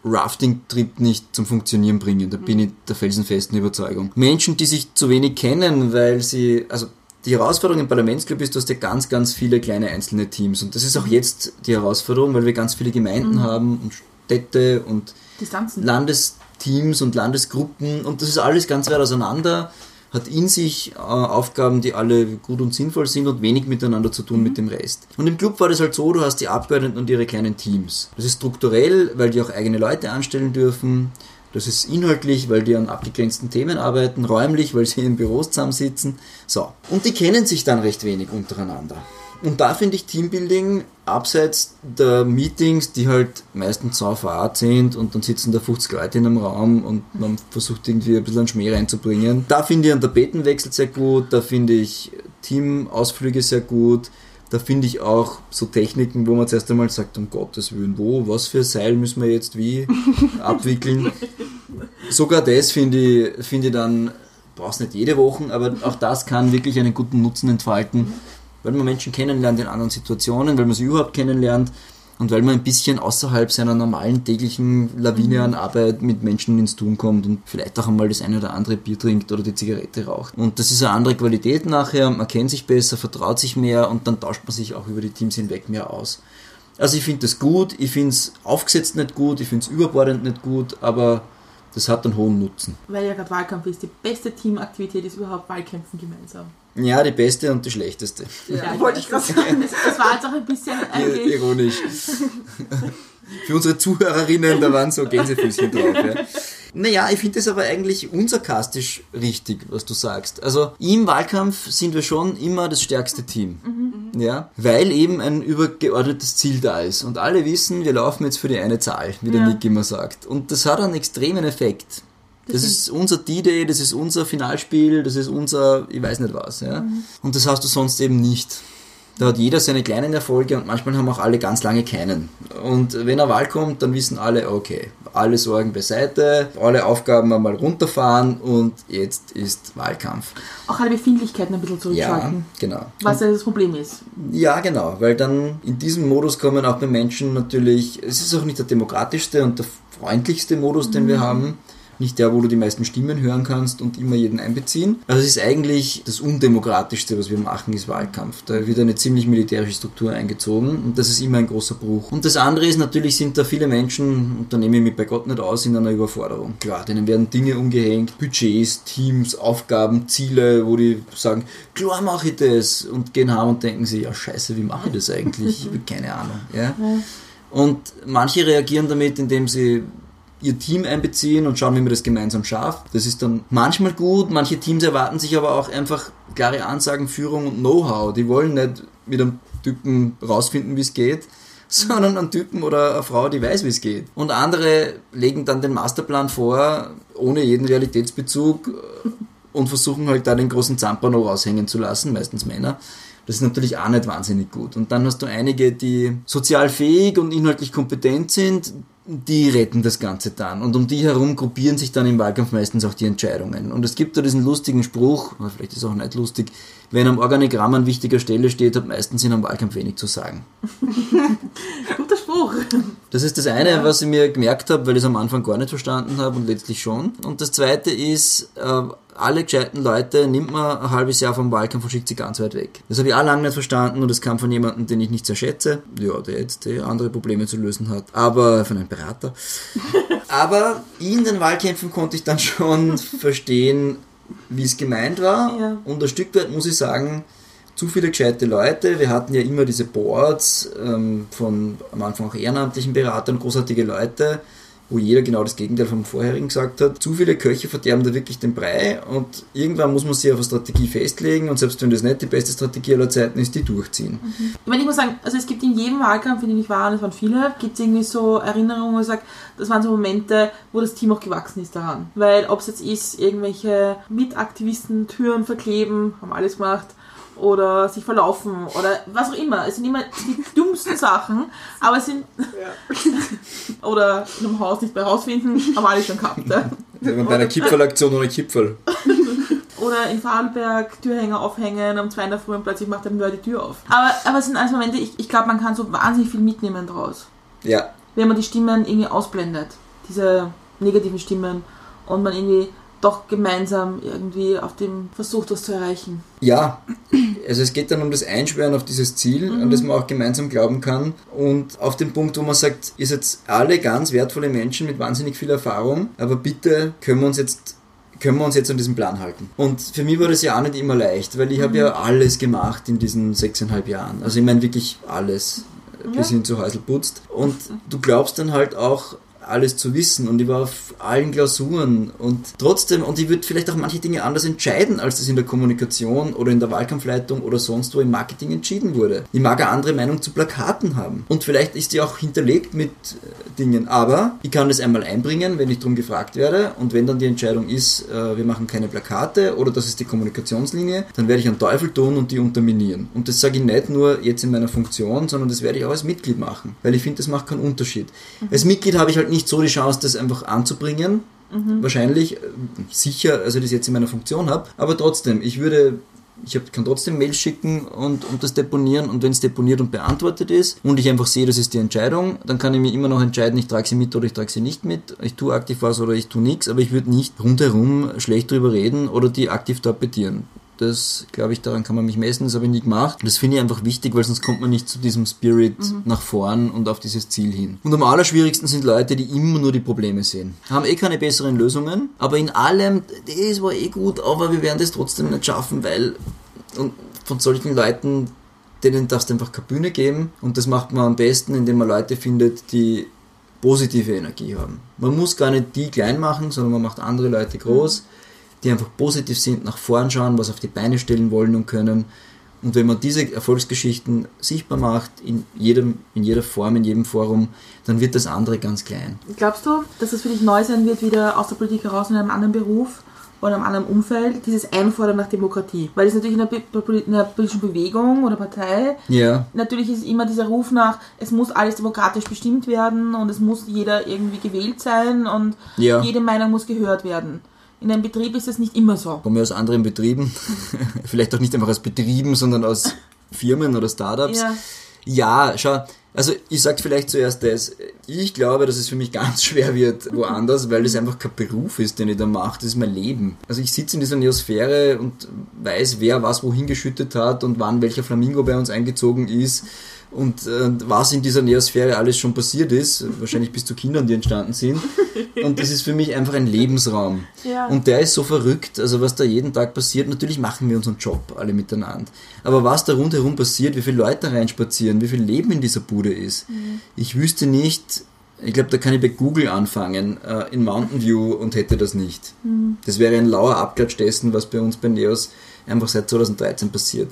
Rafting-Trip nicht zum Funktionieren bringen. Da bin ich der felsenfesten Überzeugung. Menschen, die sich zu wenig kennen, weil sie, also die Herausforderung im Parlamentsclub ist, du hast ja ganz, ganz viele kleine einzelne Teams. Und das ist auch jetzt die Herausforderung, weil wir ganz viele Gemeinden mhm. haben und Städte und Distanzen. Landes Teams und Landesgruppen und das ist alles ganz weit auseinander, hat in sich äh, Aufgaben, die alle gut und sinnvoll sind und wenig miteinander zu tun mhm. mit dem Rest. Und im Club war das halt so, du hast die Abgeordneten und ihre kleinen Teams. Das ist strukturell, weil die auch eigene Leute anstellen dürfen. Das ist inhaltlich, weil die an abgegrenzten Themen arbeiten, räumlich, weil sie in Büros zusammensitzen. So. Und die kennen sich dann recht wenig untereinander. Und da finde ich Teambuilding abseits der Meetings, die halt meistens so Art sind und dann sitzen da 50 Leute in einem Raum und man versucht irgendwie ein bisschen einen Schmäh reinzubringen. Da finde ich einen Tapetenwechsel sehr gut, da finde ich Teamausflüge sehr gut. Da finde ich auch so Techniken, wo man zuerst einmal sagt, um Gottes Willen, wo, was für Seil müssen wir jetzt wie abwickeln. Sogar das finde ich, finde ich dann, brauchst nicht jede Woche, aber auch das kann wirklich einen guten Nutzen entfalten weil man Menschen kennenlernt in anderen Situationen, weil man sie überhaupt kennenlernt und weil man ein bisschen außerhalb seiner normalen täglichen Lawine an Arbeit mit Menschen ins Tun kommt und vielleicht auch einmal das eine oder andere Bier trinkt oder die Zigarette raucht. Und das ist eine andere Qualität nachher, man kennt sich besser, vertraut sich mehr und dann tauscht man sich auch über die Teams hinweg mehr aus. Also ich finde das gut, ich finde es aufgesetzt nicht gut, ich finde es überbordend nicht gut, aber das hat einen hohen Nutzen. Weil ja gerade Wahlkampf ist, die beste Teamaktivität ist überhaupt Wahlkämpfen gemeinsam. Ja, die beste und die schlechteste. Ja, wollte ich gerade sagen. Das war jetzt auch ein bisschen eigentlich. Ironisch. Für unsere Zuhörerinnen, da waren so Gänsefüßchen drauf. Ja. Naja, ich finde das aber eigentlich unsarkastisch richtig, was du sagst. Also im Wahlkampf sind wir schon immer das stärkste Team. Mhm. Ja, weil eben ein übergeordnetes Ziel da ist. Und alle wissen, wir laufen jetzt für die eine Zahl, wie der ja. Nick immer sagt. Und das hat einen extremen Effekt. Das, das ist unser D-Day, das ist unser Finalspiel, das ist unser, ich weiß nicht was. Ja? Mhm. Und das hast du sonst eben nicht. Da hat jeder seine kleinen Erfolge und manchmal haben auch alle ganz lange keinen. Und wenn eine Wahl kommt, dann wissen alle, okay, alle Sorgen beiseite, alle Aufgaben einmal runterfahren und jetzt ist Wahlkampf. Auch alle Befindlichkeiten ein bisschen zurückschalten. Ja, genau. Was ja das Problem ist. Ja, genau, weil dann in diesem Modus kommen auch bei Menschen natürlich, es ist auch nicht der demokratischste und der freundlichste Modus, den mhm. wir haben nicht der, wo du die meisten Stimmen hören kannst und immer jeden einbeziehen. Also es ist eigentlich das Undemokratischste, was wir machen, ist Wahlkampf. Da wird eine ziemlich militärische Struktur eingezogen und das ist immer ein großer Bruch. Und das andere ist, natürlich sind da viele Menschen, und da nehme ich mich bei Gott nicht aus, in einer Überforderung. Klar, denen werden Dinge umgehängt, Budgets, Teams, Aufgaben, Ziele, wo die sagen, klar mache ich das und gehen heim und denken sich, ja scheiße, wie mache ich das eigentlich? Keine Ahnung. Ja? Und manche reagieren damit, indem sie ihr Team einbeziehen und schauen, wie man das gemeinsam schafft. Das ist dann manchmal gut, manche Teams erwarten sich aber auch einfach klare Ansagen, Führung und Know-how. Die wollen nicht mit einem Typen rausfinden, wie es geht, sondern einen Typen oder eine Frau, die weiß, wie es geht. Und andere legen dann den Masterplan vor, ohne jeden Realitätsbezug und versuchen halt da den großen Zampano raushängen zu lassen, meistens Männer. Das ist natürlich auch nicht wahnsinnig gut. Und dann hast du einige, die sozial fähig und inhaltlich kompetent sind, die retten das Ganze dann. Und um die herum gruppieren sich dann im Wahlkampf meistens auch die Entscheidungen. Und es gibt da diesen lustigen Spruch, vielleicht ist es auch nicht lustig, wenn am Organigramm an wichtiger Stelle steht, hat meistens in einem Wahlkampf wenig zu sagen. Guter Spruch. Das ist das eine, ja. was ich mir gemerkt habe, weil ich es am Anfang gar nicht verstanden habe und letztlich schon. Und das zweite ist, äh, alle gescheiten Leute nimmt man ein halbes Jahr vom Wahlkampf und schickt sie ganz weit weg. Das habe ich auch lange nicht verstanden und das kam von jemandem, den ich nicht sehr schätze. Ja, der jetzt eh andere Probleme zu lösen hat. Aber von einem Berater. Aber in den Wahlkämpfen konnte ich dann schon verstehen, wie es gemeint war. Ja. Und ein Stück weit muss ich sagen, zu viele gescheite Leute. Wir hatten ja immer diese Boards ähm, von am Anfang auch ehrenamtlichen Beratern, großartige Leute, wo jeder genau das Gegenteil vom vorherigen gesagt hat. Zu viele Köche verderben da wirklich den Brei und irgendwann muss man sich auf eine Strategie festlegen und selbst wenn das nicht die beste Strategie aller Zeiten ist, die durchziehen. Ich meine, ich muss sagen, also es gibt in jedem Wahlkampf, in dem ich war, und es waren viele, gibt es irgendwie so Erinnerungen, wo ich sage, das waren so Momente, wo das Team auch gewachsen ist daran. Weil ob es jetzt ist, irgendwelche Mitaktivisten Türen verkleben, haben alles gemacht, oder sich verlaufen oder was auch immer. Es sind immer die dümmsten Sachen, aber es sind. oder in einem Haus nicht mehr rausfinden, haben alle schon gehabt. Ja. Bei einer Kipfelaktion ohne Kipfel. Oder in Vorarlberg Türhänger aufhängen, um zwei in der Früh und plötzlich macht der Mörder die Tür auf. Aber, aber es sind alles Momente, ich, ich glaube, man kann so wahnsinnig viel mitnehmen draus. Ja, Wenn man die Stimmen irgendwie ausblendet, diese negativen Stimmen, und man irgendwie doch gemeinsam irgendwie auf dem versucht, was zu erreichen. Ja, also es geht dann um das Einschwören auf dieses Ziel, an das man auch gemeinsam glauben kann. Und auf den Punkt, wo man sagt, ihr seid alle ganz wertvolle Menschen mit wahnsinnig viel Erfahrung, aber bitte können wir uns jetzt können wir uns jetzt an diesen Plan halten. Und für mich war das ja auch nicht immer leicht, weil ich habe ja alles gemacht in diesen sechseinhalb Jahren. Also ich meine wirklich alles, bis hin zu Häusl putzt. Und du glaubst dann halt auch, alles zu wissen und ich war auf allen Klausuren und trotzdem, und ich würde vielleicht auch manche Dinge anders entscheiden, als das in der Kommunikation oder in der Wahlkampfleitung oder sonst wo im Marketing entschieden wurde. Ich mag eine andere Meinung zu Plakaten haben und vielleicht ist die auch hinterlegt mit äh, Dingen, aber ich kann das einmal einbringen, wenn ich darum gefragt werde und wenn dann die Entscheidung ist, äh, wir machen keine Plakate oder das ist die Kommunikationslinie, dann werde ich einen Teufel tun und die unterminieren. Und das sage ich nicht nur jetzt in meiner Funktion, sondern das werde ich auch als Mitglied machen, weil ich finde, das macht keinen Unterschied. Als Mitglied habe ich halt nicht so die Chance, das einfach anzubringen. Wahrscheinlich, äh, sicher, also das jetzt in meiner Funktion habe, aber trotzdem, ich würde ich hab, kann trotzdem Mails schicken und, und das deponieren und wenn es deponiert und beantwortet ist und ich einfach sehe, das ist die Entscheidung, dann kann ich mir immer noch entscheiden, ich trage sie mit oder ich trage sie nicht mit, ich tue aktiv was oder ich tue nichts, aber ich würde nicht rundherum schlecht drüber reden oder die aktiv torpedieren. Das, glaube ich, daran kann man mich messen, das habe ich nie gemacht. Das finde ich einfach wichtig, weil sonst kommt man nicht zu diesem Spirit nach vorn und auf dieses Ziel hin. Und am allerschwierigsten sind Leute, die immer nur die Probleme sehen. Haben eh keine besseren Lösungen, aber in allem, das war eh gut, aber wir werden das trotzdem nicht schaffen, weil und von solchen Leuten, denen darfst du einfach keine Bühne geben und das macht man am besten, indem man Leute findet, die positive Energie haben. Man muss gar nicht die klein machen, sondern man macht andere Leute groß, die einfach positiv sind, nach vorn schauen, was auf die Beine stellen wollen und können. Und wenn man diese Erfolgsgeschichten sichtbar macht, in, jedem, in jeder Form, in jedem Forum, dann wird das andere ganz klein. Glaubst du, dass es für dich neu sein wird, wieder aus der Politik heraus in einem anderen Beruf oder einem anderen Umfeld, dieses Einfordern nach Demokratie? Weil es natürlich in einer, Be- in einer politischen Bewegung oder Partei, Ja, natürlich ist immer dieser Ruf nach, es muss alles demokratisch bestimmt werden und es muss jeder irgendwie gewählt sein und Ja. jede Meinung muss gehört werden. In einem Betrieb ist das nicht immer so. komme aus anderen Betrieben, vielleicht auch nicht einfach aus Betrieben, sondern aus Firmen oder Startups. Ja. Ja, schau, also ich sag vielleicht zuerst das. Ich glaube, dass es für mich ganz schwer wird woanders, weil das einfach kein Beruf ist, den ich da mache. Das ist mein Leben. Also ich sitze in dieser Neosphäre und weiß, wer was wohin geschüttet hat und wann welcher Flamingo bei uns eingezogen ist und äh, was in dieser Neosphäre alles schon passiert ist. Wahrscheinlich bis zu Kindern, die entstanden sind. Und das ist für mich einfach ein Lebensraum. Ja. Und der ist so verrückt, also was da jeden Tag passiert, natürlich machen wir unseren Job alle miteinander. Aber was da rundherum passiert, wie viele Leute reinspazieren, wie viel Leben in dieser Bude ist, ich wüsste nicht, ich glaube, da kann ich bei Google anfangen, äh, in Mountain View und hätte das nicht. Das wäre ein lauer Abklatsch dessen, was bei uns bei Neos einfach seit 2013 passiert.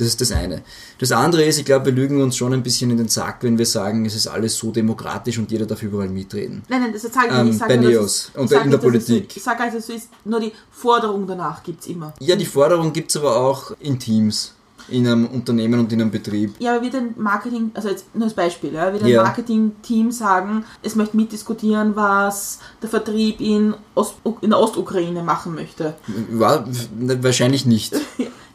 Das ist das eine. Das andere ist, ich glaube, wir lügen uns schon ein bisschen in den Sack, wenn wir sagen, es ist alles so demokratisch und jeder darf überall mitreden. Nein, nein, das sage ich Ähm, nicht. Ich sage bei Neos und in der Politik. Ich sage also, es ist nur die Forderung danach gibt es immer. Ja, die Forderung gibt es aber auch in Teams, in einem Unternehmen und in einem Betrieb. Ja, aber wird ein Marketing, also jetzt nur als Beispiel, ja, wird ein Ja. Marketing-Team sagen, es möchte mitdiskutieren, was der Vertrieb in, Ost in der Ostukraine machen möchte. War, wahrscheinlich nicht.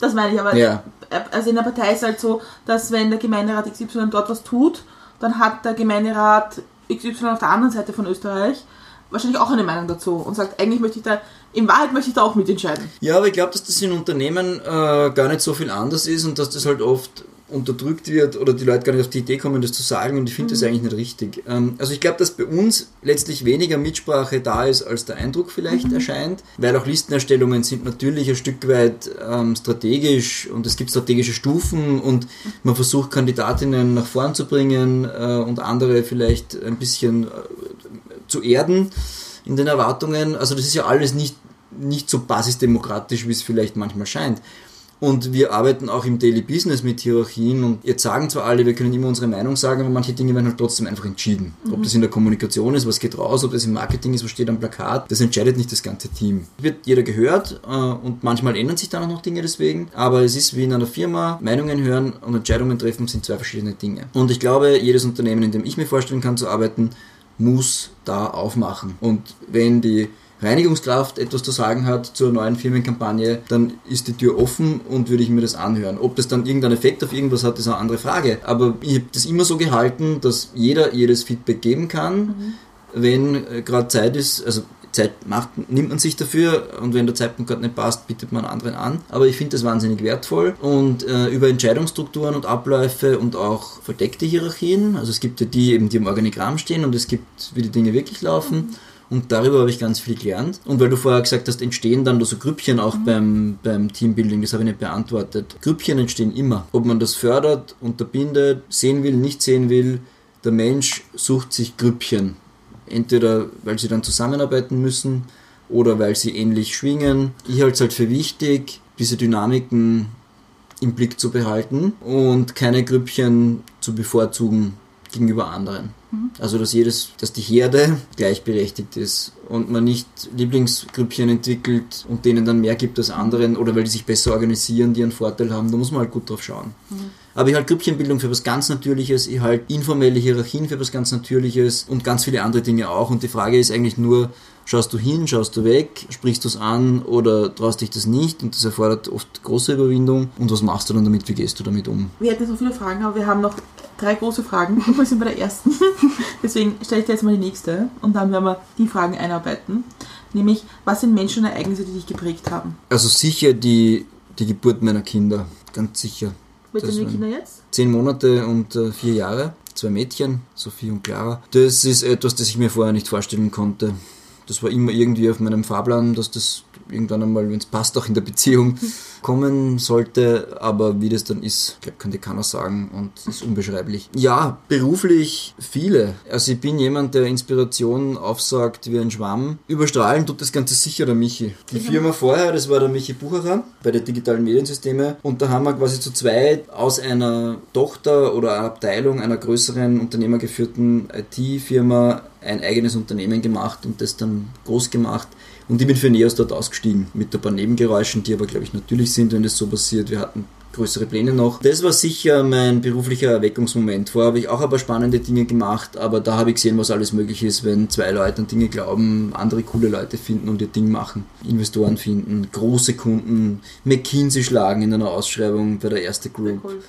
Das meine ich aber. Ja. Also in der Partei ist halt so, dass wenn der Gemeinderat XY dort was tut, dann hat der Gemeinderat XY auf der anderen Seite von Österreich wahrscheinlich auch eine Meinung dazu und sagt, eigentlich möchte ich da in Wahrheit möchte ich da auch mitentscheiden. Ja, aber ich glaube, dass das in Unternehmen äh, gar nicht so viel anders ist und dass das halt oft unterdrückt wird oder die Leute gar nicht auf die Idee kommen, das zu sagen und ich finde mhm. das eigentlich nicht richtig. Ähm, also ich glaube, dass bei uns letztlich weniger Mitsprache da ist, als der Eindruck vielleicht mhm. erscheint, weil auch Listenerstellungen sind natürlich ein Stück weit ähm, strategisch und es gibt strategische Stufen und man versucht Kandidatinnen nach vorn zu bringen äh, und andere vielleicht ein bisschen äh, zu erden in den Erwartungen. Also das ist ja alles nicht, nicht so basisdemokratisch, wie es vielleicht manchmal scheint. Und wir arbeiten auch im Daily Business mit Hierarchien und jetzt sagen zwar alle, wir können immer unsere Meinung sagen, aber manche Dinge werden halt trotzdem einfach entschieden. Mhm. Ob das in der Kommunikation ist, was geht raus, ob das im Marketing ist, was steht am Plakat, das entscheidet nicht das ganze Team. Wird jeder gehört äh, und manchmal ändern sich dann auch noch Dinge deswegen, aber es ist wie in einer Firma, Meinungen hören und Entscheidungen treffen sind zwei verschiedene Dinge. Und ich glaube, jedes Unternehmen, in dem ich mir vorstellen kann zu arbeiten, muss da aufmachen. Und wenn die Reinigungskraft etwas zu sagen hat zur neuen Firmenkampagne, dann ist die Tür offen und würde ich mir das anhören. Ob das dann irgendeinen Effekt auf irgendwas hat, ist eine andere Frage. Aber ich habe das immer so gehalten, dass jeder jedes Feedback geben kann, mhm. wenn äh, gerade Zeit ist. Also Zeit macht, nimmt man sich dafür und wenn der Zeitpunkt gerade nicht passt, bietet man anderen an. Aber ich finde das wahnsinnig wertvoll und äh, über Entscheidungsstrukturen und Abläufe und auch verdeckte Hierarchien, also es gibt ja die eben, die im Organigramm stehen und es gibt, wie die Dinge wirklich laufen. Mhm und darüber habe ich ganz viel gelernt. Und weil du vorher gesagt hast, entstehen dann so Grüppchen auch mhm. beim, beim Teambuilding, das habe ich nicht beantwortet. Grüppchen entstehen immer. Ob man das fördert, unterbindet, sehen will, nicht sehen will, der Mensch sucht sich Grüppchen. Entweder weil sie dann zusammenarbeiten müssen oder weil sie ähnlich schwingen. Ich halte es halt für wichtig, diese Dynamiken im Blick zu behalten und keine Grüppchen zu bevorzugen gegenüber anderen. Mhm. Also dass jedes, dass die Herde gleichberechtigt ist und man nicht Lieblingsgrüppchen entwickelt und denen dann mehr gibt als anderen oder weil die sich besser organisieren, die einen Vorteil haben, da muss man halt gut drauf schauen. Mhm. Aber ich halte Grüppchenbildung für was ganz Natürliches, ich halte informelle Hierarchien für was ganz Natürliches und ganz viele andere Dinge auch. Und die Frage ist eigentlich nur, schaust du hin, schaust du weg, sprichst du es an oder traust dich das nicht und das erfordert oft große Überwindung. Und was machst du dann damit, wie gehst du damit um? Wir hätten so viele Fragen, aber wir haben noch drei große Fragen wir sind bei der ersten. Deswegen stelle ich dir jetzt mal die nächste und dann werden wir die Fragen einarbeiten. Nämlich, was sind Menschen und Ereignisse, die dich geprägt haben? Also sicher die, die Geburt meiner Kinder, ganz sicher. Wie sind die Kinder jetzt? Zehn Monate und äh, vier Jahre. Zwei Mädchen, Sophie und Clara. Das ist etwas, das ich mir vorher nicht vorstellen konnte. Das war immer irgendwie auf meinem Fahrplan, dass das irgendwann einmal, wenn es passt, auch in der Beziehung kommen sollte. Aber wie das dann ist, glaube könnte keiner sagen und ist unbeschreiblich. Ja, beruflich viele. Also ich bin jemand, der Inspiration aufsagt wie ein Schwamm. Überstrahlen tut das Ganze sicher der Michi. Die Firma vorher, das war der Michi Bucherer bei der digitalen Mediensysteme. Und da haben wir quasi zu zweit aus einer Tochter oder einer Abteilung einer größeren unternehmergeführten IT-Firma ein eigenes Unternehmen gemacht und das dann groß gemacht. Und ich bin für Neos dort ausgestiegen, mit ein paar Nebengeräuschen, die aber, glaube ich, natürlich sind, wenn das so passiert. Wir hatten größere Pläne noch. Das war sicher mein beruflicher Erweckungsmoment. Vorher habe ich auch ein paar spannende Dinge gemacht, aber da habe ich gesehen, was alles möglich ist, wenn zwei Leute an Dinge glauben, andere coole Leute finden und ihr Ding machen. Investoren finden, große Kunden, McKinsey schlagen in einer Ausschreibung bei der erste Group. Cool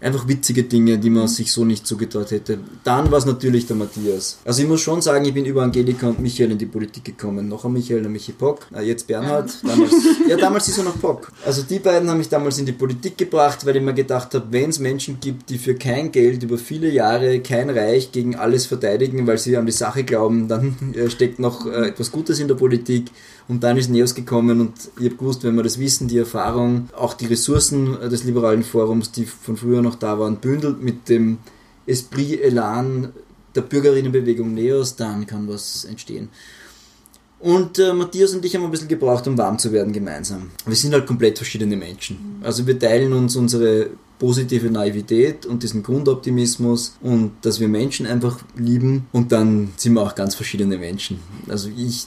einfach witzige Dinge, die man sich so nicht zugetraut hätte. Dann war es natürlich der Matthias. Also ich muss schon sagen, ich bin über Angelika und Michael in die Politik gekommen. Noch ein Michael, der Michi Pock, äh, jetzt Bernhard. Damals, ja, damals ist er noch Pock. Also die beiden haben mich damals in die Politik gebracht, weil ich mir gedacht habe, wenn es Menschen gibt, die für kein Geld über viele Jahre kein Reich gegen alles verteidigen, weil sie an die Sache glauben, dann äh, steckt noch äh, etwas Gutes in der Politik. Und dann ist Neos gekommen und ich habe gewusst, wenn wir das Wissen, die Erfahrung, auch die Ressourcen des liberalen Forums, die von früher noch da waren, bündelt mit dem Esprit Elan der Bürgerinnenbewegung Neos, dann kann was entstehen. Und äh, Matthias und ich haben ein bisschen gebraucht, um warm zu werden gemeinsam. Wir sind halt komplett verschiedene Menschen. Also wir teilen uns unsere positive Naivität und diesen Grundoptimismus und dass wir Menschen einfach lieben und dann sind wir auch ganz verschiedene Menschen. Also ich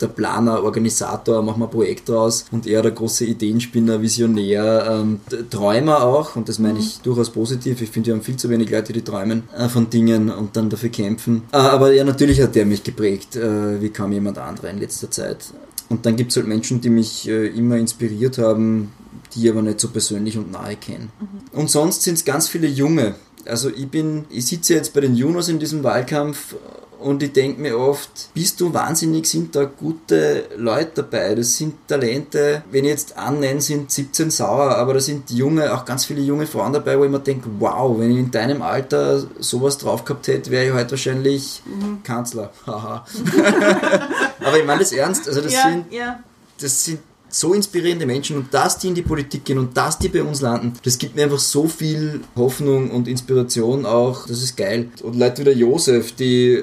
der Planer, Organisator, machen wir ein Projekt draus und er der große Ideenspinner, Visionär, ähm, Träumer auch und das meine ich mhm. durchaus positiv. Ich finde, wir haben viel zu wenig Leute, die träumen äh, von Dingen und dann dafür kämpfen. Äh, aber ja, natürlich hat der mich geprägt, äh, wie kaum jemand anderer in letzter Zeit. Und dann gibt es halt Menschen, die mich äh, immer inspiriert haben, die ich aber nicht so persönlich und nahe kenne. Mhm. Und sonst sind es ganz viele Junge. Also ich bin, ich sitze jetzt bei den Junos in diesem Wahlkampf und ich denke mir oft, bist du wahnsinnig, sind da gute Leute dabei, das sind Talente, wenn ich jetzt annenne, sind 17 sauer, aber da sind junge, auch ganz viele junge Frauen dabei, wo ich mir denke, wow, wenn ich in deinem Alter sowas drauf gehabt hätte, wäre ich heute wahrscheinlich mhm. Kanzler. Haha. aber ich meine das ernst, also das ja, sind, ja. das sind so inspirierende Menschen und dass die in die Politik gehen und dass die bei uns landen, das gibt mir einfach so viel Hoffnung und Inspiration auch. Das ist geil. Und Leute wie der Josef, die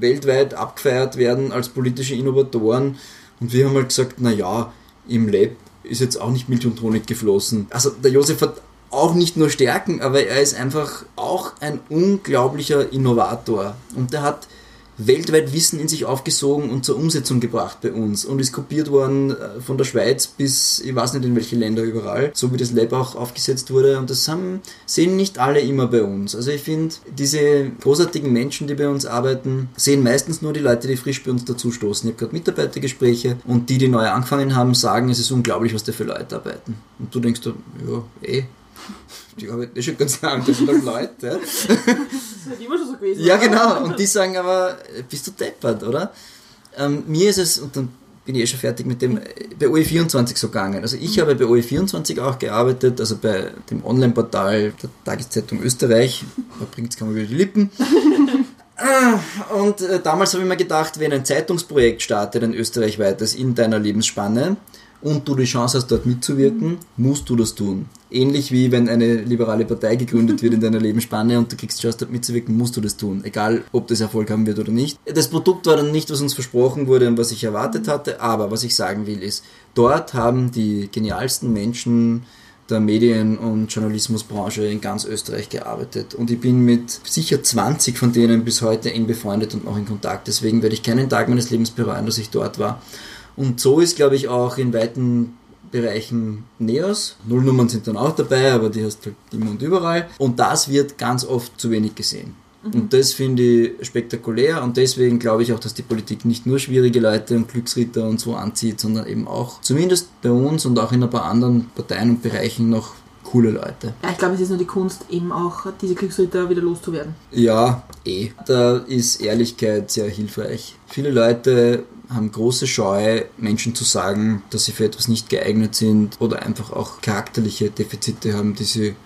weltweit abgefeiert werden als politische Innovatoren und wir haben halt gesagt, na ja, im Lab ist jetzt auch nicht Milch und Honig geflossen. Also der Josef hat auch nicht nur Stärken, aber er ist einfach auch ein unglaublicher Innovator und der hat weltweit Wissen in sich aufgesogen und zur Umsetzung gebracht bei uns und ist kopiert worden äh, von der Schweiz bis ich weiß nicht in welche Länder überall, so wie das Lab auch aufgesetzt wurde und das haben, sehen nicht alle immer bei uns. Also ich finde, diese großartigen Menschen, die bei uns arbeiten, sehen meistens nur die Leute, die frisch bei uns dazustoßen. Ich habe gerade Mitarbeitergespräche und die, die neu angefangen haben, sagen, es ist unglaublich, was da für Leute arbeiten. Und du denkst, ja, eh, die arbeiten eh schon ganz lang, das sind halt Leute. Das ist immer schon so gewesen. Ja, genau. Und die sagen aber, bist du deppert, oder? Ähm, mir ist es, und dann bin ich eh schon fertig mit dem, bei OE24 so gegangen. Also ich habe bei OE24 auch gearbeitet, also bei dem Online-Portal der Tageszeitung Österreich. Da bringt es kaum über die Lippen. Ah, und äh, damals habe ich mir gedacht, wenn ein Zeitungsprojekt startet, ein österreichweites, in deiner Lebensspanne, und du die Chance hast, dort mitzuwirken, musst du das tun. Ähnlich wie wenn eine liberale Partei gegründet wird in deiner Lebensspanne und du kriegst die Chance, dort mitzuwirken, musst du das tun. Egal, ob das Erfolg haben wird oder nicht. Das Produkt war dann nicht, was uns versprochen wurde und was ich erwartet hatte, aber was ich sagen will ist, dort haben die genialsten Menschen der Medien- und Journalismusbranche in ganz Österreich gearbeitet. Und ich bin mit sicher 20 von denen bis heute eng befreundet und noch in Kontakt. Deswegen werde ich keinen Tag meines Lebens bereuen, dass ich dort war. Und so ist, glaube ich, auch in weiten Bereichen Neos. Nullnummern sind dann auch dabei, aber die hast du halt immer und überall. Und das wird ganz oft zu wenig gesehen. Mhm. Und das finde ich spektakulär und deswegen glaube ich auch, dass die Politik nicht nur schwierige Leute und Glücksritter und so anzieht, sondern eben auch zumindest bei uns und auch in ein paar anderen Parteien und Bereichen noch coole Leute. Ja, ich glaube, es ist nur die Kunst, eben auch diese Glücksritter wieder loszuwerden. Ja, eh. Da ist Ehrlichkeit sehr hilfreich. Viele Leute haben große Scheu, Menschen zu sagen, dass sie für etwas nicht geeignet sind oder einfach auch charakterliche Defizite haben, die sie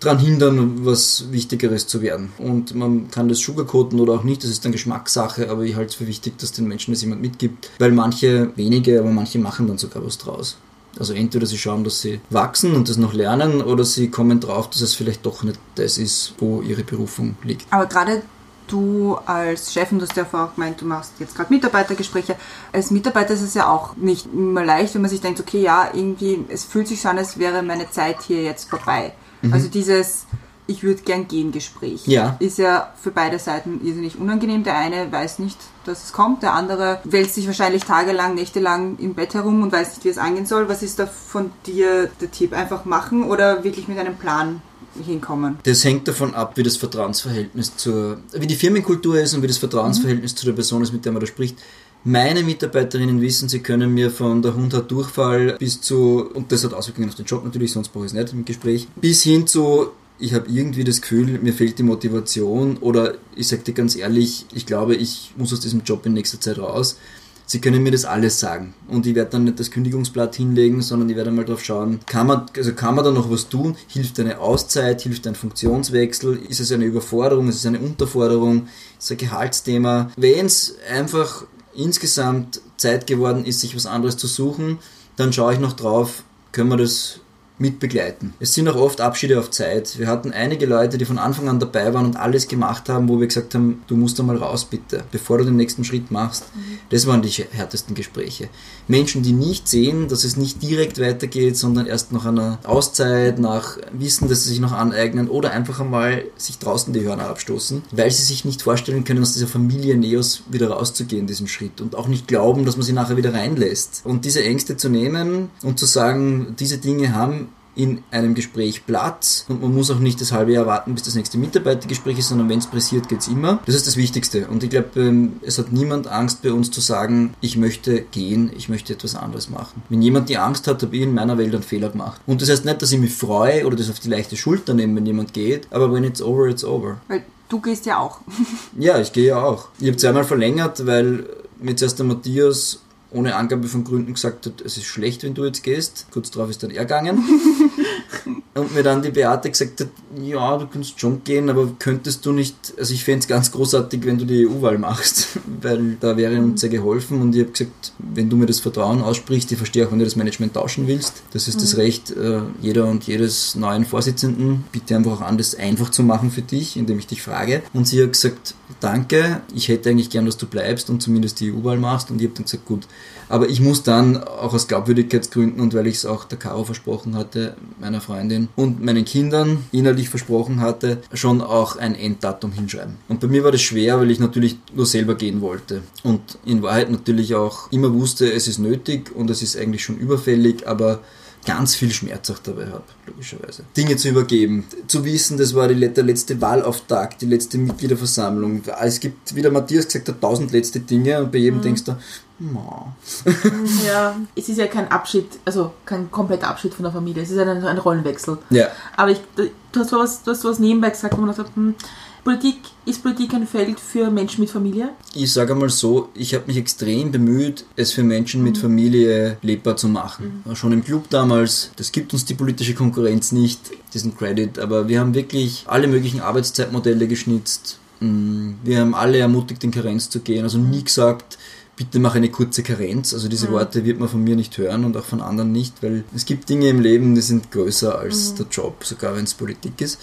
daran hindern, was Wichtigeres zu werden. Und man kann das sugarcoaten oder auch nicht, das ist dann Geschmackssache, aber ich halte es für wichtig, dass den Menschen das jemand mitgibt, weil manche wenige, aber manche machen dann sogar was draus. Also entweder sie schauen, dass sie wachsen und das noch lernen, oder sie kommen drauf, dass es vielleicht doch nicht das ist, wo ihre Berufung liegt. Aber gerade du als Chef, und du hast ja vorher auch gemeint, du machst jetzt gerade Mitarbeitergespräche. Als Mitarbeiter ist es ja auch nicht immer leicht, wenn man sich denkt, okay, ja, irgendwie, es fühlt sich so an, als wäre meine Zeit hier jetzt vorbei. Mhm. Also dieses, ich würde gern gehen Gespräch ja. ist ja für beide Seiten irrsinnig unangenehm. Der eine weiß nicht, dass es kommt, der andere wälzt sich wahrscheinlich tagelang, nächtelang im Bett herum und weiß nicht, wie es angehen soll. Was ist da von dir der Tipp? Einfach machen oder wirklich mit einem Plan hinkommen? Das hängt davon ab, wie das Vertrauensverhältnis zur, wie die Firmenkultur ist und wie das Vertrauensverhältnis mhm. zu der Person ist, mit der man da spricht. Meine Mitarbeiterinnen wissen, sie können mir von der Hund hat Durchfall bis zu, und das hat Auswirkungen auf den Job natürlich, sonst brauche ich es nicht im Gespräch, bis hin zu, ich habe irgendwie das Gefühl, mir fehlt die Motivation oder ich sage dir ganz ehrlich, ich glaube, ich muss aus diesem Job in nächster Zeit raus Sie können mir das alles sagen. Und ich werde dann nicht das Kündigungsblatt hinlegen, sondern ich werde mal drauf schauen, kann man, also kann man da noch was tun? Hilft eine Auszeit? Hilft ein Funktionswechsel? Ist es eine Überforderung? Ist es eine Unterforderung? Ist es ein Gehaltsthema? Wenn es einfach insgesamt Zeit geworden ist, sich was anderes zu suchen, dann schaue ich noch drauf, können wir das mitbegleiten. Es sind auch oft Abschiede auf Zeit. Wir hatten einige Leute, die von Anfang an dabei waren und alles gemacht haben, wo wir gesagt haben, du musst einmal raus bitte, bevor du den nächsten Schritt machst. Mhm. Das waren die härtesten Gespräche. Menschen, die nicht sehen, dass es nicht direkt weitergeht, sondern erst nach einer Auszeit, nach Wissen, das sie sich noch aneignen oder einfach einmal sich draußen die Hörner abstoßen, weil sie sich nicht vorstellen können, aus dieser Familie Neos wieder rauszugehen, diesen Schritt und auch nicht glauben, dass man sie nachher wieder reinlässt. Und diese Ängste zu nehmen und zu sagen, diese Dinge haben in einem Gespräch Platz und man muss auch nicht das halbe Jahr warten, bis das nächste Mitarbeitergespräch ist, sondern wenn es pressiert, geht es immer. Das ist das Wichtigste. Und ich glaube, ähm, es hat niemand Angst bei uns zu sagen, ich möchte gehen, ich möchte etwas anderes machen. Wenn jemand die Angst hat, habe ich in meiner Welt einen Fehler gemacht. Und das heißt nicht, dass ich mich freue oder das auf die leichte Schulter nehme, wenn jemand geht, aber when it's over, it's over. Weil Du gehst ja auch. Ja, ich gehe ja auch. Ich habe zweimal verlängert, weil mir zuerst der Matthias ohne Angabe von Gründen gesagt hat, es ist schlecht, wenn du jetzt gehst. Kurz darauf ist dann er gegangen. und mir dann die Beate gesagt hat, ja, du kannst schon gehen, aber könntest du nicht, also ich fände es ganz großartig, wenn du die EU-Wahl machst, weil da wäre uns sehr geholfen und ich habe gesagt, wenn du mir das Vertrauen aussprichst, ich verstehe auch, wenn du das Management tauschen willst, das ist das Recht äh, jeder und jedes neuen Vorsitzenden, bitte einfach auch an, das einfach zu machen für dich, indem ich dich frage. Und sie hat gesagt, danke, ich hätte eigentlich gern, dass du bleibst und zumindest die EU-Wahl machst. Und ich habe dann gesagt, gut, aber ich muss dann auch aus Glaubwürdigkeitsgründen und weil ich es auch der Caro versprochen hatte, meiner Freundin und meinen Kindern innerlich versprochen hatte, schon auch ein Enddatum hinschreiben. Und bei mir war das schwer, weil ich natürlich nur selber gehen wollte. Und in Wahrheit natürlich auch immer wusste, es ist nötig und es ist eigentlich schon überfällig, aber ganz viel Schmerz auch dabei habe, logischerweise. Dinge zu übergeben, zu wissen, das war die, der letzte Wahlauftakt, die letzte Mitgliederversammlung. Es gibt, wie der Matthias gesagt hat, tausend letzte Dinge und bei jedem mhm. denkst du. ja, es ist ja kein Abschied, also kein kompletter Abschied von der Familie, es ist ein, ein Rollenwechsel. Ja. Aber ich, du, hast was, du hast was nebenbei gesagt, wo man sagt, hm, Politik, ist Politik ein Feld für Menschen mit Familie? Ich sage mal so, ich habe mich extrem bemüht, es für Menschen mit mhm. Familie lebbar zu machen. Mhm. Schon im Club damals, das gibt uns die politische Konkurrenz nicht, diesen Credit, aber wir haben wirklich alle möglichen Arbeitszeitmodelle geschnitzt. Mm, wir haben alle ermutigt, in Karenz zu gehen, also nie gesagt, bitte mach eine kurze Karenz. Also diese mhm. Worte wird man von mir nicht hören und auch von anderen nicht, weil es gibt Dinge im Leben, die sind größer als mhm. der Job, sogar wenn es Politik ist.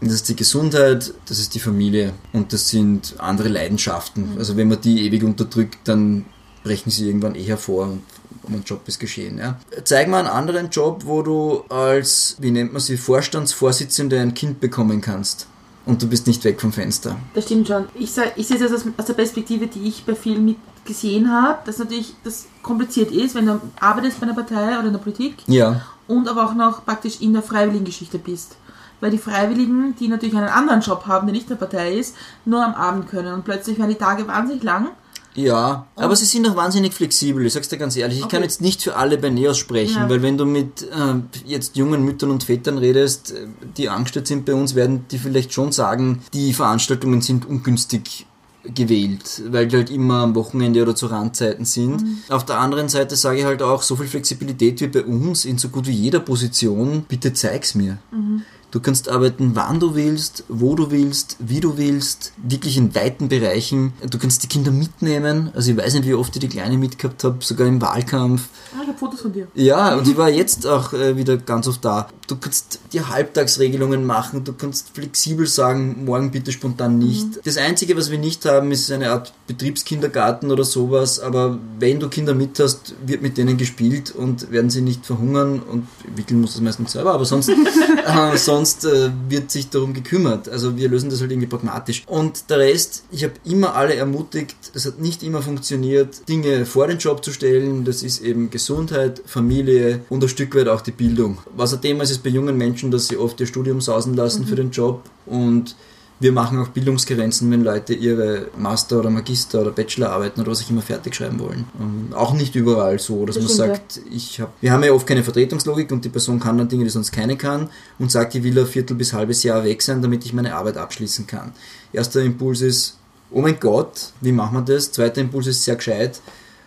Das ist die Gesundheit, das ist die Familie und das sind andere Leidenschaften. Mhm. Also wenn man die ewig unterdrückt, dann brechen sie irgendwann eh hervor und um einen Job ist geschehen. Ja. Zeig mal einen anderen Job, wo du als, wie nennt man sie, Vorstandsvorsitzende ein Kind bekommen kannst und du bist nicht weg vom Fenster. Das stimmt schon. Ich, ich sehe es aus, aus der Perspektive, die ich bei vielen mit gesehen habe, dass natürlich das kompliziert ist, wenn du arbeitest bei einer Partei oder in der Politik ja. und aber auch noch praktisch in der freiwilligen Geschichte bist. Weil die Freiwilligen, die natürlich einen anderen Job haben, der nicht der Partei ist, nur am Abend können und plötzlich werden die Tage wahnsinnig lang ja, oh. aber sie sind auch wahnsinnig flexibel, ich sag's dir ganz ehrlich. Ich okay. kann jetzt nicht für alle bei Neos sprechen, ja. weil wenn du mit äh, jetzt jungen Müttern und Vätern redest, äh, die angestellt sind bei uns, werden die vielleicht schon sagen, die Veranstaltungen sind ungünstig gewählt, weil die halt immer am Wochenende oder zu Randzeiten sind. Mhm. Auf der anderen Seite sage ich halt auch, so viel Flexibilität wie bei uns in so gut wie jeder Position, bitte zeig's mir. Mhm. Du kannst arbeiten, wann du willst, wo du willst, wie du willst, wirklich in weiten Bereichen. Du kannst die Kinder mitnehmen. Also ich weiß nicht, wie oft ich die Kleine mitgehabt habe, sogar im Wahlkampf. Ah, ich habe Fotos von dir. Ja, und ich war jetzt auch äh, wieder ganz oft da. Du kannst dir Halbtagsregelungen machen, du kannst flexibel sagen, morgen bitte spontan nicht. Mhm. Das Einzige, was wir nicht haben, ist eine Art Betriebskindergarten oder sowas, aber wenn du Kinder mit hast, wird mit denen gespielt und werden sie nicht verhungern und wickeln muss das meistens selber, aber sonst, äh, sonst äh, wird sich darum gekümmert. Also wir lösen das halt irgendwie pragmatisch. Und der Rest, ich habe immer alle ermutigt, das hat nicht immer funktioniert, Dinge vor den Job zu stellen. Das ist eben Gesundheit, Familie und ein Stück weit auch die Bildung. Was ein Thema ist, ist bei jungen Menschen, dass sie oft ihr Studium sausen lassen mhm. für den Job und wir machen auch Bildungsgrenzen, wenn Leute ihre Master- oder Magister- oder Bachelorarbeiten oder was auch immer fertig schreiben wollen. Und ähm, auch nicht überall so, dass das man sagt, ja. ich habe, wir haben ja oft keine Vertretungslogik und die Person kann dann Dinge, die sonst keine kann und sagt, ich will ein Viertel bis halbes Jahr weg sein, damit ich meine Arbeit abschließen kann. Erster Impuls ist, oh mein Gott, wie machen wir das? Zweiter Impuls ist sehr gescheit.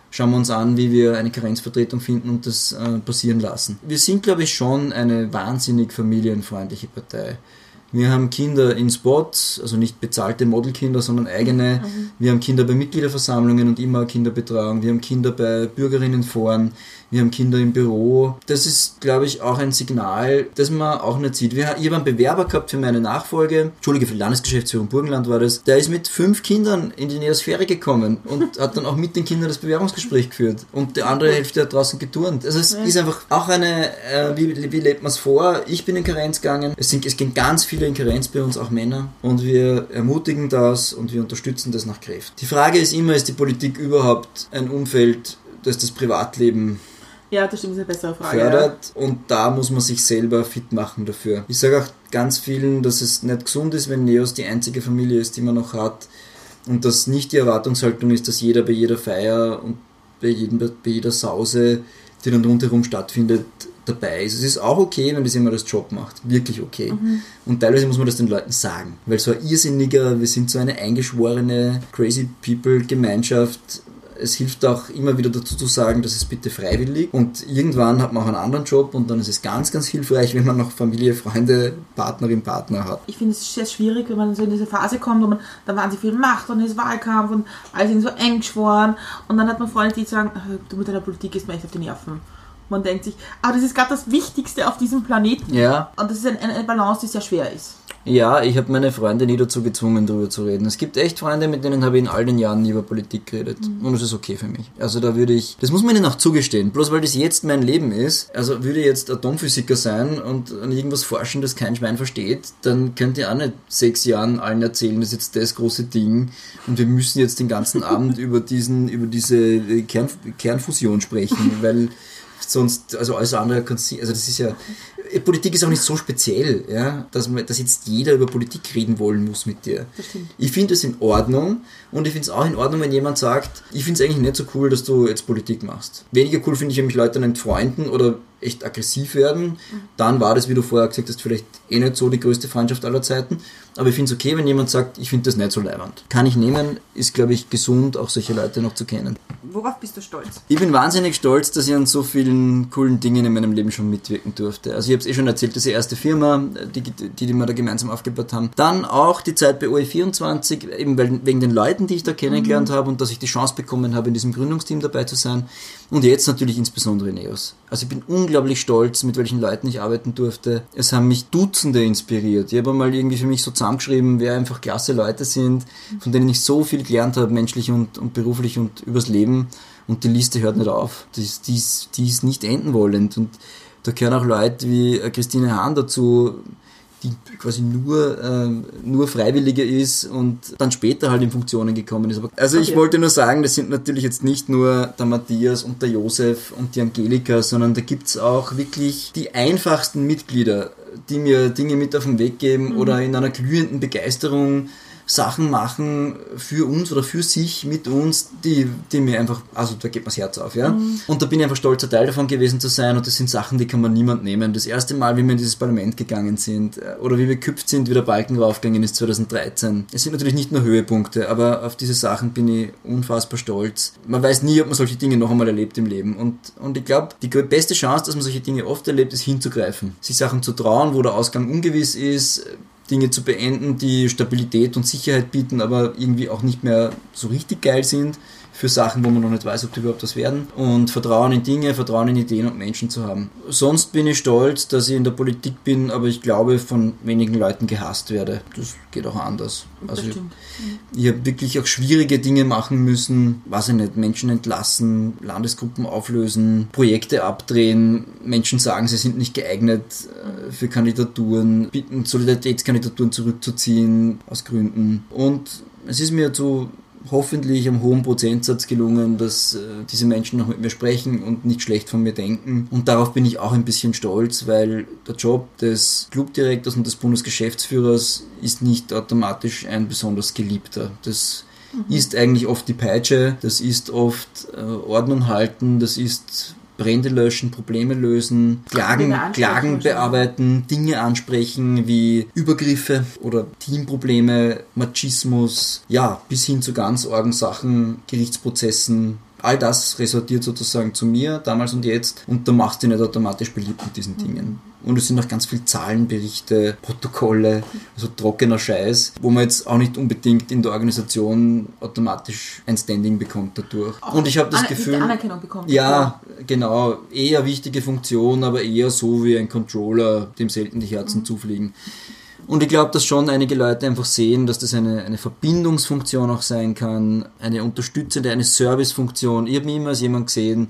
Schauen wir uns an, wie wir eine Karenzvertretung finden und das äh, passieren lassen. Wir sind, glaube ich, schon eine wahnsinnig familienfreundliche Partei. Wir haben Kinder in Spots, also nicht bezahlte Modelkinder, sondern eigene. Mhm. Wir haben Kinder bei Mitgliederversammlungen und immer Kinderbetreuung. Wir haben Kinder bei Bürgerinnenforen wir haben Kinder im Büro. Das ist, glaube ich, auch ein Signal, das man auch nicht sieht. Wir, ich habe einen Bewerber gehabt für meine Nachfolge, Entschuldige, für Landesgeschäftsführung Burgenland war das. Der ist mit fünf Kindern in die Neosphäre gekommen und hat dann auch mit den Kindern das Bewerbungsgespräch geführt. Und die andere Hälfte hat draußen geturnt. Also es ist einfach auch eine, äh, wie, wie lebt man es vor? Ich bin in Karenz gegangen. Es, sind, es gehen ganz viele in Karenz bei uns, auch Männer. Und wir ermutigen das und wir unterstützen das nach Kräften. Die Frage ist immer, ist die Politik überhaupt ein Umfeld, das das Privatleben ja, das stimmt, ist eine bessere Frage. Fördert ja. und da muss man sich selber fit machen dafür. Ich sage auch ganz vielen, dass es nicht gesund ist, wenn Neos die einzige Familie ist, die man noch hat und dass nicht die Erwartungshaltung ist, dass jeder bei jeder Feier und bei, jedem, bei jeder Sause, die dann rundherum stattfindet, dabei ist. Es ist auch okay, wenn das jemand als Job macht. Wirklich okay. Und teilweise muss man das den Leuten sagen. Weil so ein irrsinniger, wir sind so eine eingeschworene Crazy People Gemeinschaft. Es hilft auch immer wieder dazu zu sagen, dass es bitte freiwillig und irgendwann hat man auch einen anderen Job und dann ist es ganz, ganz hilfreich, wenn man noch Familie, Freunde, Partnerin, Partner hat. Ich finde es sehr schwierig, wenn man so in diese Phase kommt, wo man da wahnsinnig viel macht und es ist Wahlkampf und alles sind so eng geschworen und dann hat man Freunde, die sagen, "Äh, du mit deiner Politik ist mir echt auf die Nerven. Man denkt sich, aber das ist gerade das Wichtigste auf diesem Planeten. Ja, Und das ist eine, eine Balance, die sehr schwer ist. Ja, ich habe meine Freunde nie dazu gezwungen, darüber zu reden. Es gibt echt Freunde, mit denen habe ich in all den Jahren nie über Politik geredet. Und das ist okay für mich. Also da würde ich, das muss man ihnen auch zugestehen. Bloß weil das jetzt mein Leben ist, also würde ich jetzt Atomphysiker sein und an irgendwas forschen, das kein Schwein versteht, dann könnt ihr auch nicht sechs Jahren allen erzählen, das ist jetzt das große Ding und wir müssen jetzt den ganzen Abend über diesen, über diese äh, Kern, Kernfusion sprechen, weil sonst, also alles andere kann sie, also das ist ja, Politik ist auch nicht so speziell, ja, dass, man, dass jetzt jeder über Politik reden wollen muss mit dir. Ich finde es in Ordnung und ich finde es auch in Ordnung, wenn jemand sagt, ich finde es eigentlich nicht so cool, dass du jetzt Politik machst. Weniger cool finde ich, wenn mich Leute dann entfreunden oder echt aggressiv werden. Dann war das, wie du vorher gesagt hast, vielleicht eh nicht so die größte Freundschaft aller Zeiten. Aber ich finde es okay, wenn jemand sagt, ich finde das nicht so leibend. Kann ich nehmen, ist, glaube ich, gesund, auch solche Leute noch zu kennen. Worauf bist du stolz? Ich bin wahnsinnig stolz, dass ich an so vielen coolen Dingen in meinem Leben schon mitwirken durfte. Also habe es eh schon erzählt, diese erste Firma, die, die, die wir da gemeinsam aufgebaut haben. Dann auch die Zeit bei OE24, eben weil, wegen den Leuten, die ich da kennengelernt habe und dass ich die Chance bekommen habe, in diesem Gründungsteam dabei zu sein. Und jetzt natürlich insbesondere Neos. Also ich bin unglaublich stolz, mit welchen Leuten ich arbeiten durfte. Es haben mich Dutzende inspiriert. Ich habe mal irgendwie für mich so zusammengeschrieben, wer einfach klasse Leute sind, von denen ich so viel gelernt habe, menschlich und, und beruflich und übers Leben. Und die Liste hört nicht auf. Die ist, die die ist nicht enden wollend. Und da gehören auch Leute wie äh, Christine Hahn dazu, die quasi nur, ähm, nur Freiwillige ist und dann später halt in Funktionen gekommen ist. Aber, also ich Okay. wollte nur sagen, das sind natürlich jetzt nicht nur der Matthias und der Josef und die Angelika, sondern da gibt's auch wirklich die einfachsten Mitglieder, die mir Dinge mit auf den Weg geben oder in einer glühenden Begeisterung Sachen machen für uns oder für sich mit uns, die, die mir einfach, also da geht mir das Herz auf, ja. Und da bin ich einfach stolzer Teil davon gewesen zu sein und das sind Sachen, die kann man niemand nehmen. Das erste Mal, wie wir in dieses Parlament gegangen sind äh, oder wie wir geküpft sind, wie der Balken raufgegangen ist 2013. Es sind natürlich nicht nur Höhepunkte, aber auf diese Sachen bin ich unfassbar stolz. Man weiß nie, ob man solche Dinge noch einmal erlebt im Leben und, und ich glaube, die beste Chance, dass man solche Dinge oft erlebt, ist hinzugreifen. Sich Sachen zu trauen, wo der Ausgang ungewiss ist, Dinge zu beenden, die Stabilität und Sicherheit bieten, aber irgendwie auch nicht mehr so richtig geil sind für Sachen, wo man noch nicht weiß, ob die überhaupt was werden. Und Vertrauen in Dinge, Vertrauen in Ideen und Menschen zu haben. Sonst bin ich stolz, dass ich in der Politik bin, aber ich glaube, von wenigen Leuten gehasst werde. Das geht auch anders. Also stimmt. ich habe wirklich auch schwierige Dinge machen müssen, weiß ich nicht, Menschen entlassen, Landesgruppen auflösen, Projekte abdrehen, Menschen sagen, sie sind nicht geeignet äh, für Kandidaturen, bitten, Solidaritätskandidaturen zurückzuziehen aus Gründen. Und es ist mir zu hoffentlich am hohen Prozentsatz gelungen, dass äh, diese Menschen noch mit mir sprechen und nicht schlecht von mir denken. Und darauf bin ich auch ein bisschen stolz, weil der Job des Clubdirektors und des Bundesgeschäftsführers ist nicht automatisch ein besonders geliebter. Das ist eigentlich oft die Peitsche, das ist oft äh, Ordnung halten, das ist Brände löschen, Probleme lösen, Klagen, Klagen bearbeiten, Dinge ansprechen wie Übergriffe oder Teamprobleme, Machismus, ja, bis hin zu ganz argen Sachen, Gerichtsprozessen. All das resortiert sozusagen zu mir, damals und jetzt, und da machst du nicht automatisch beliebt mit diesen Dingen. Und es sind auch ganz viele Zahlenberichte, Protokolle, also trockener Scheiß, wo man jetzt auch nicht unbedingt in der Organisation automatisch ein Standing bekommt dadurch. Und ich habe das Aner- Gefühl. Anerkennung bekommt. Ja, genau. Eher wichtige Funktion, aber eher so wie ein Controller, dem selten die Herzen zufliegen. Und ich glaube, dass schon einige Leute einfach sehen, dass das eine, eine Verbindungsfunktion auch sein kann, eine unterstützende, eine Servicefunktion. Ich habe mich immer als jemand gesehen,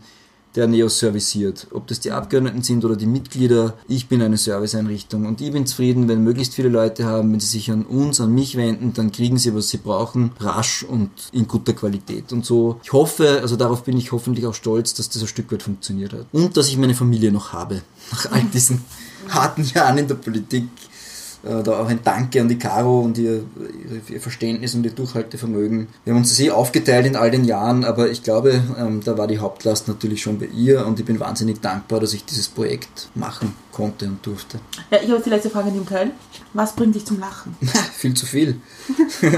der Neos serviciert. Ob das die Abgeordneten sind oder die Mitglieder, ich bin eine Serviceeinrichtung und ich bin zufrieden, wenn möglichst viele Leute haben, wenn sie sich an uns, an mich wenden, dann kriegen sie, was sie brauchen, rasch und in guter Qualität. Und so, ich hoffe, also darauf bin ich hoffentlich auch stolz, dass das ein Stück weit funktioniert hat. Und dass ich meine Familie noch habe. Nach all diesen harten Jahren in der Politik Äh, da auch ein Danke an die Caro und ihr, ihr Verständnis und ihr Durchhaltevermögen. Wir haben uns das eh aufgeteilt in all den Jahren, aber ich glaube, ähm, da war die Hauptlast natürlich schon bei ihr und ich bin wahnsinnig dankbar, dass ich dieses Projekt machen konnte und durfte. Ja, ich habe die letzte Frage in dem Teil. Was bringt dich zum Lachen? viel zu viel.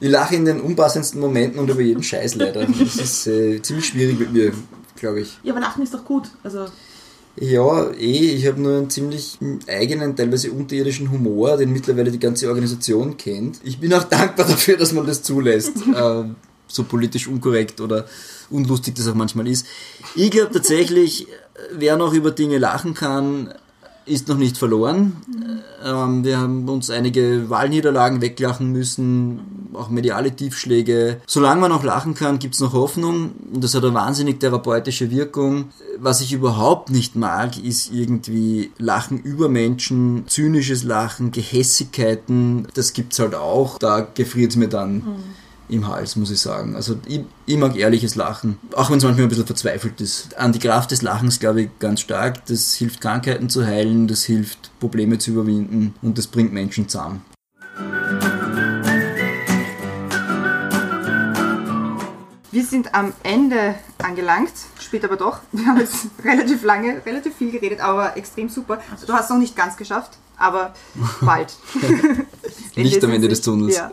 ich lache in den unpassendsten Momenten und über jeden Scheiß leider. Das ist äh, ziemlich schwierig mit mir, glaube ich. Ja, aber Lachen ist doch gut. Also ja, eh, ich habe nur einen ziemlich eigenen, teilweise unterirdischen Humor, den mittlerweile die ganze Organisation kennt. Ich bin auch dankbar dafür, dass man das zulässt. äh, so politisch unkorrekt oder unlustig das auch manchmal ist. Ich glaube tatsächlich, wer noch über Dinge lachen kann, ist noch nicht verloren. Ähm, wir haben uns einige Wahlniederlagen weglachen müssen, auch mediale Tiefschläge. Solange man noch lachen kann, gibt es noch Hoffnung. Und das hat eine wahnsinnig therapeutische Wirkung. Was ich überhaupt nicht mag, ist irgendwie Lachen über Menschen, zynisches Lachen, Gehässigkeiten. Das gibt's halt auch. Da gefriert es mir dann. Mhm im Hals, muss ich sagen. Also ich, ich mag ehrliches Lachen, auch wenn es manchmal ein bisschen verzweifelt ist. An die Kraft des Lachens glaube ich ganz stark. Das hilft Krankheiten zu heilen, das hilft Probleme zu überwinden und das bringt Menschen zusammen. Wir sind am Ende angelangt, spät aber doch. Wir haben jetzt relativ lange, relativ viel geredet, aber extrem super. Du hast es noch nicht ganz geschafft, aber bald. nicht am Ende des Tunnels. Ja.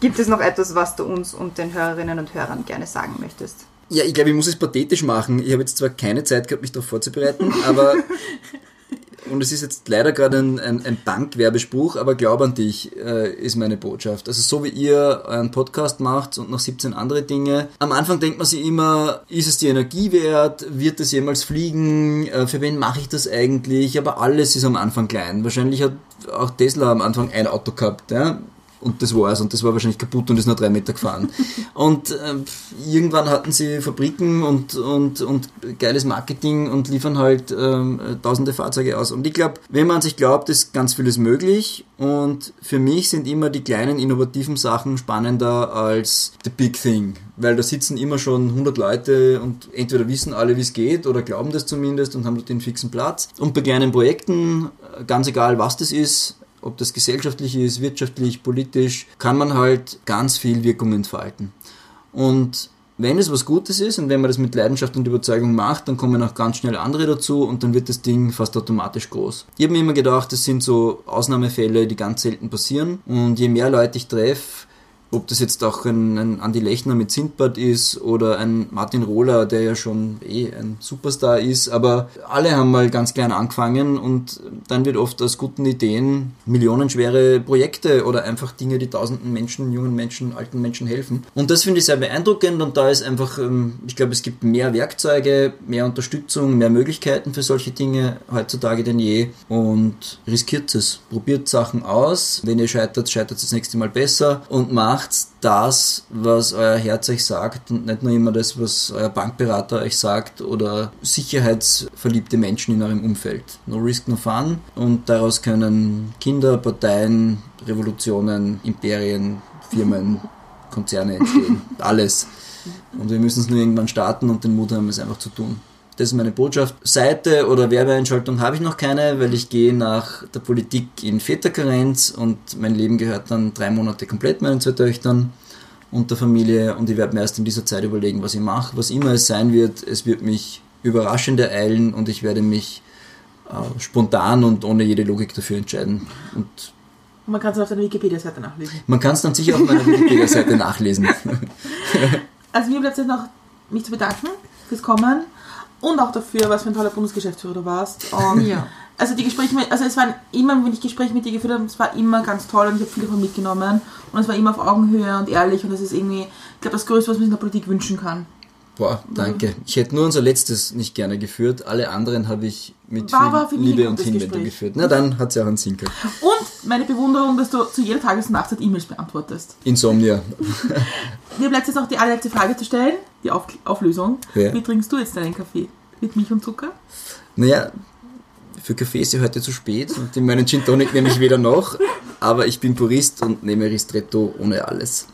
Gibt es noch etwas, was du uns und den Hörerinnen und Hörern gerne sagen möchtest? Ja, ich glaube, ich muss es pathetisch machen. Ich habe jetzt zwar keine Zeit gehabt, mich darauf vorzubereiten, aber und es ist jetzt leider gerade ein, ein, ein Bankwerbespruch, aber glaub an dich, äh, ist meine Botschaft. Also so wie ihr euren Podcast macht und noch 17 andere Dinge. Am Anfang denkt man sich immer, ist es die Energie wert? Wird es jemals fliegen? Äh, für wen mache ich das eigentlich? Aber alles ist am Anfang klein. Wahrscheinlich hat auch Tesla am Anfang ein Auto gehabt. Ja? Und das war's und das war wahrscheinlich kaputt und ist nur drei Meter gefahren. und äh, irgendwann hatten sie Fabriken und, und, und geiles Marketing und liefern halt ähm, tausende Fahrzeuge aus. Und ich glaube, wenn man sich glaubt, ist ganz vieles möglich und für mich sind immer die kleinen innovativen Sachen spannender als the big thing, weil da sitzen immer schon 100 Leute und entweder wissen alle, wie es geht oder glauben das zumindest und haben dort den fixen Platz. Und bei kleinen Projekten, ganz egal was das ist, ob das gesellschaftlich ist, wirtschaftlich, politisch, kann man halt ganz viel Wirkung entfalten. Und wenn es was Gutes ist und wenn man das mit Leidenschaft und Überzeugung macht, dann kommen auch ganz schnell andere dazu und dann wird das Ding fast automatisch groß. Ich habe mir immer gedacht, das sind so Ausnahmefälle, die ganz selten passieren und je mehr Leute ich treffe, ob das jetzt auch ein, ein Andi Lechner mit Sindbad ist oder ein Martin Rohler, der ja schon eh ein Superstar ist, aber alle haben mal ganz klein angefangen und dann wird oft aus guten Ideen millionenschwere Projekte oder einfach Dinge, die tausenden Menschen, jungen Menschen, alten Menschen helfen. Und das finde ich sehr beeindruckend und da ist einfach, ähm, ich glaube, es gibt mehr Werkzeuge, mehr Unterstützung, mehr Möglichkeiten für solche Dinge heutzutage denn je und riskiert es. Probiert Sachen aus. Wenn ihr scheitert, scheitert es das nächste Mal besser und macht macht das, was euer Herz euch sagt und nicht nur immer das, was euer Bankberater euch sagt oder sicherheitsverliebte Menschen in eurem Umfeld. No risk, no fun. Und daraus können Kinder, Parteien, Revolutionen, Imperien, Firmen, Konzerne entstehen. Alles. Und wir müssen es nur irgendwann starten und den Mut haben, es einfach zu tun. Das ist meine Botschaft. Seite oder Werbeeinschaltung habe ich noch keine, weil ich gehe nach der Politik in Väterkarenz und mein Leben gehört dann drei Monate komplett meinen zwei Töchtern und der Familie und ich werde mir erst in dieser Zeit überlegen, was ich mache. Was immer es sein wird, es wird mich überraschend ereilen und ich werde mich äh, spontan und ohne jede Logik dafür entscheiden. Und man kann es auf deiner Wikipedia-Seite nachlesen. Man kann es dann sicher auf meiner Wikipedia-Seite nachlesen. also mir bleibt jetzt noch mich zu bedanken fürs Kommen und auch dafür, was für ein toller Bundesgeschäftsführer du warst. Und ja. Also die Gespräche, mit, also es waren immer, wenn ich Gespräche mit dir geführt habe, es war immer ganz toll und ich habe viel davon mitgenommen und es war immer auf Augenhöhe und ehrlich und das ist irgendwie, ich glaube, das Größte, was man sich in der Politik wünschen kann. Boah, danke. Ich hätte nur unser letztes nicht gerne geführt. Alle anderen habe ich mit war viel Liebe und Hinwendung geführt. Na, dann hat ja auch einen Sinn gehabt. Und meine Bewunderung, dass du zu jeder Tages- und Nachtzeit E-Mails beantwortest. Insomnia. Mir bleibt jetzt noch die allerletzte Frage zu stellen, die Auf Auflösung. Ja. Wie trinkst du jetzt deinen Kaffee? Mit Milch und Zucker? Naja, für Kaffee ist ja heute zu spät und in meinen Gin Tonic nehme ich weder noch, aber ich bin Purist und nehme Ristretto ohne alles.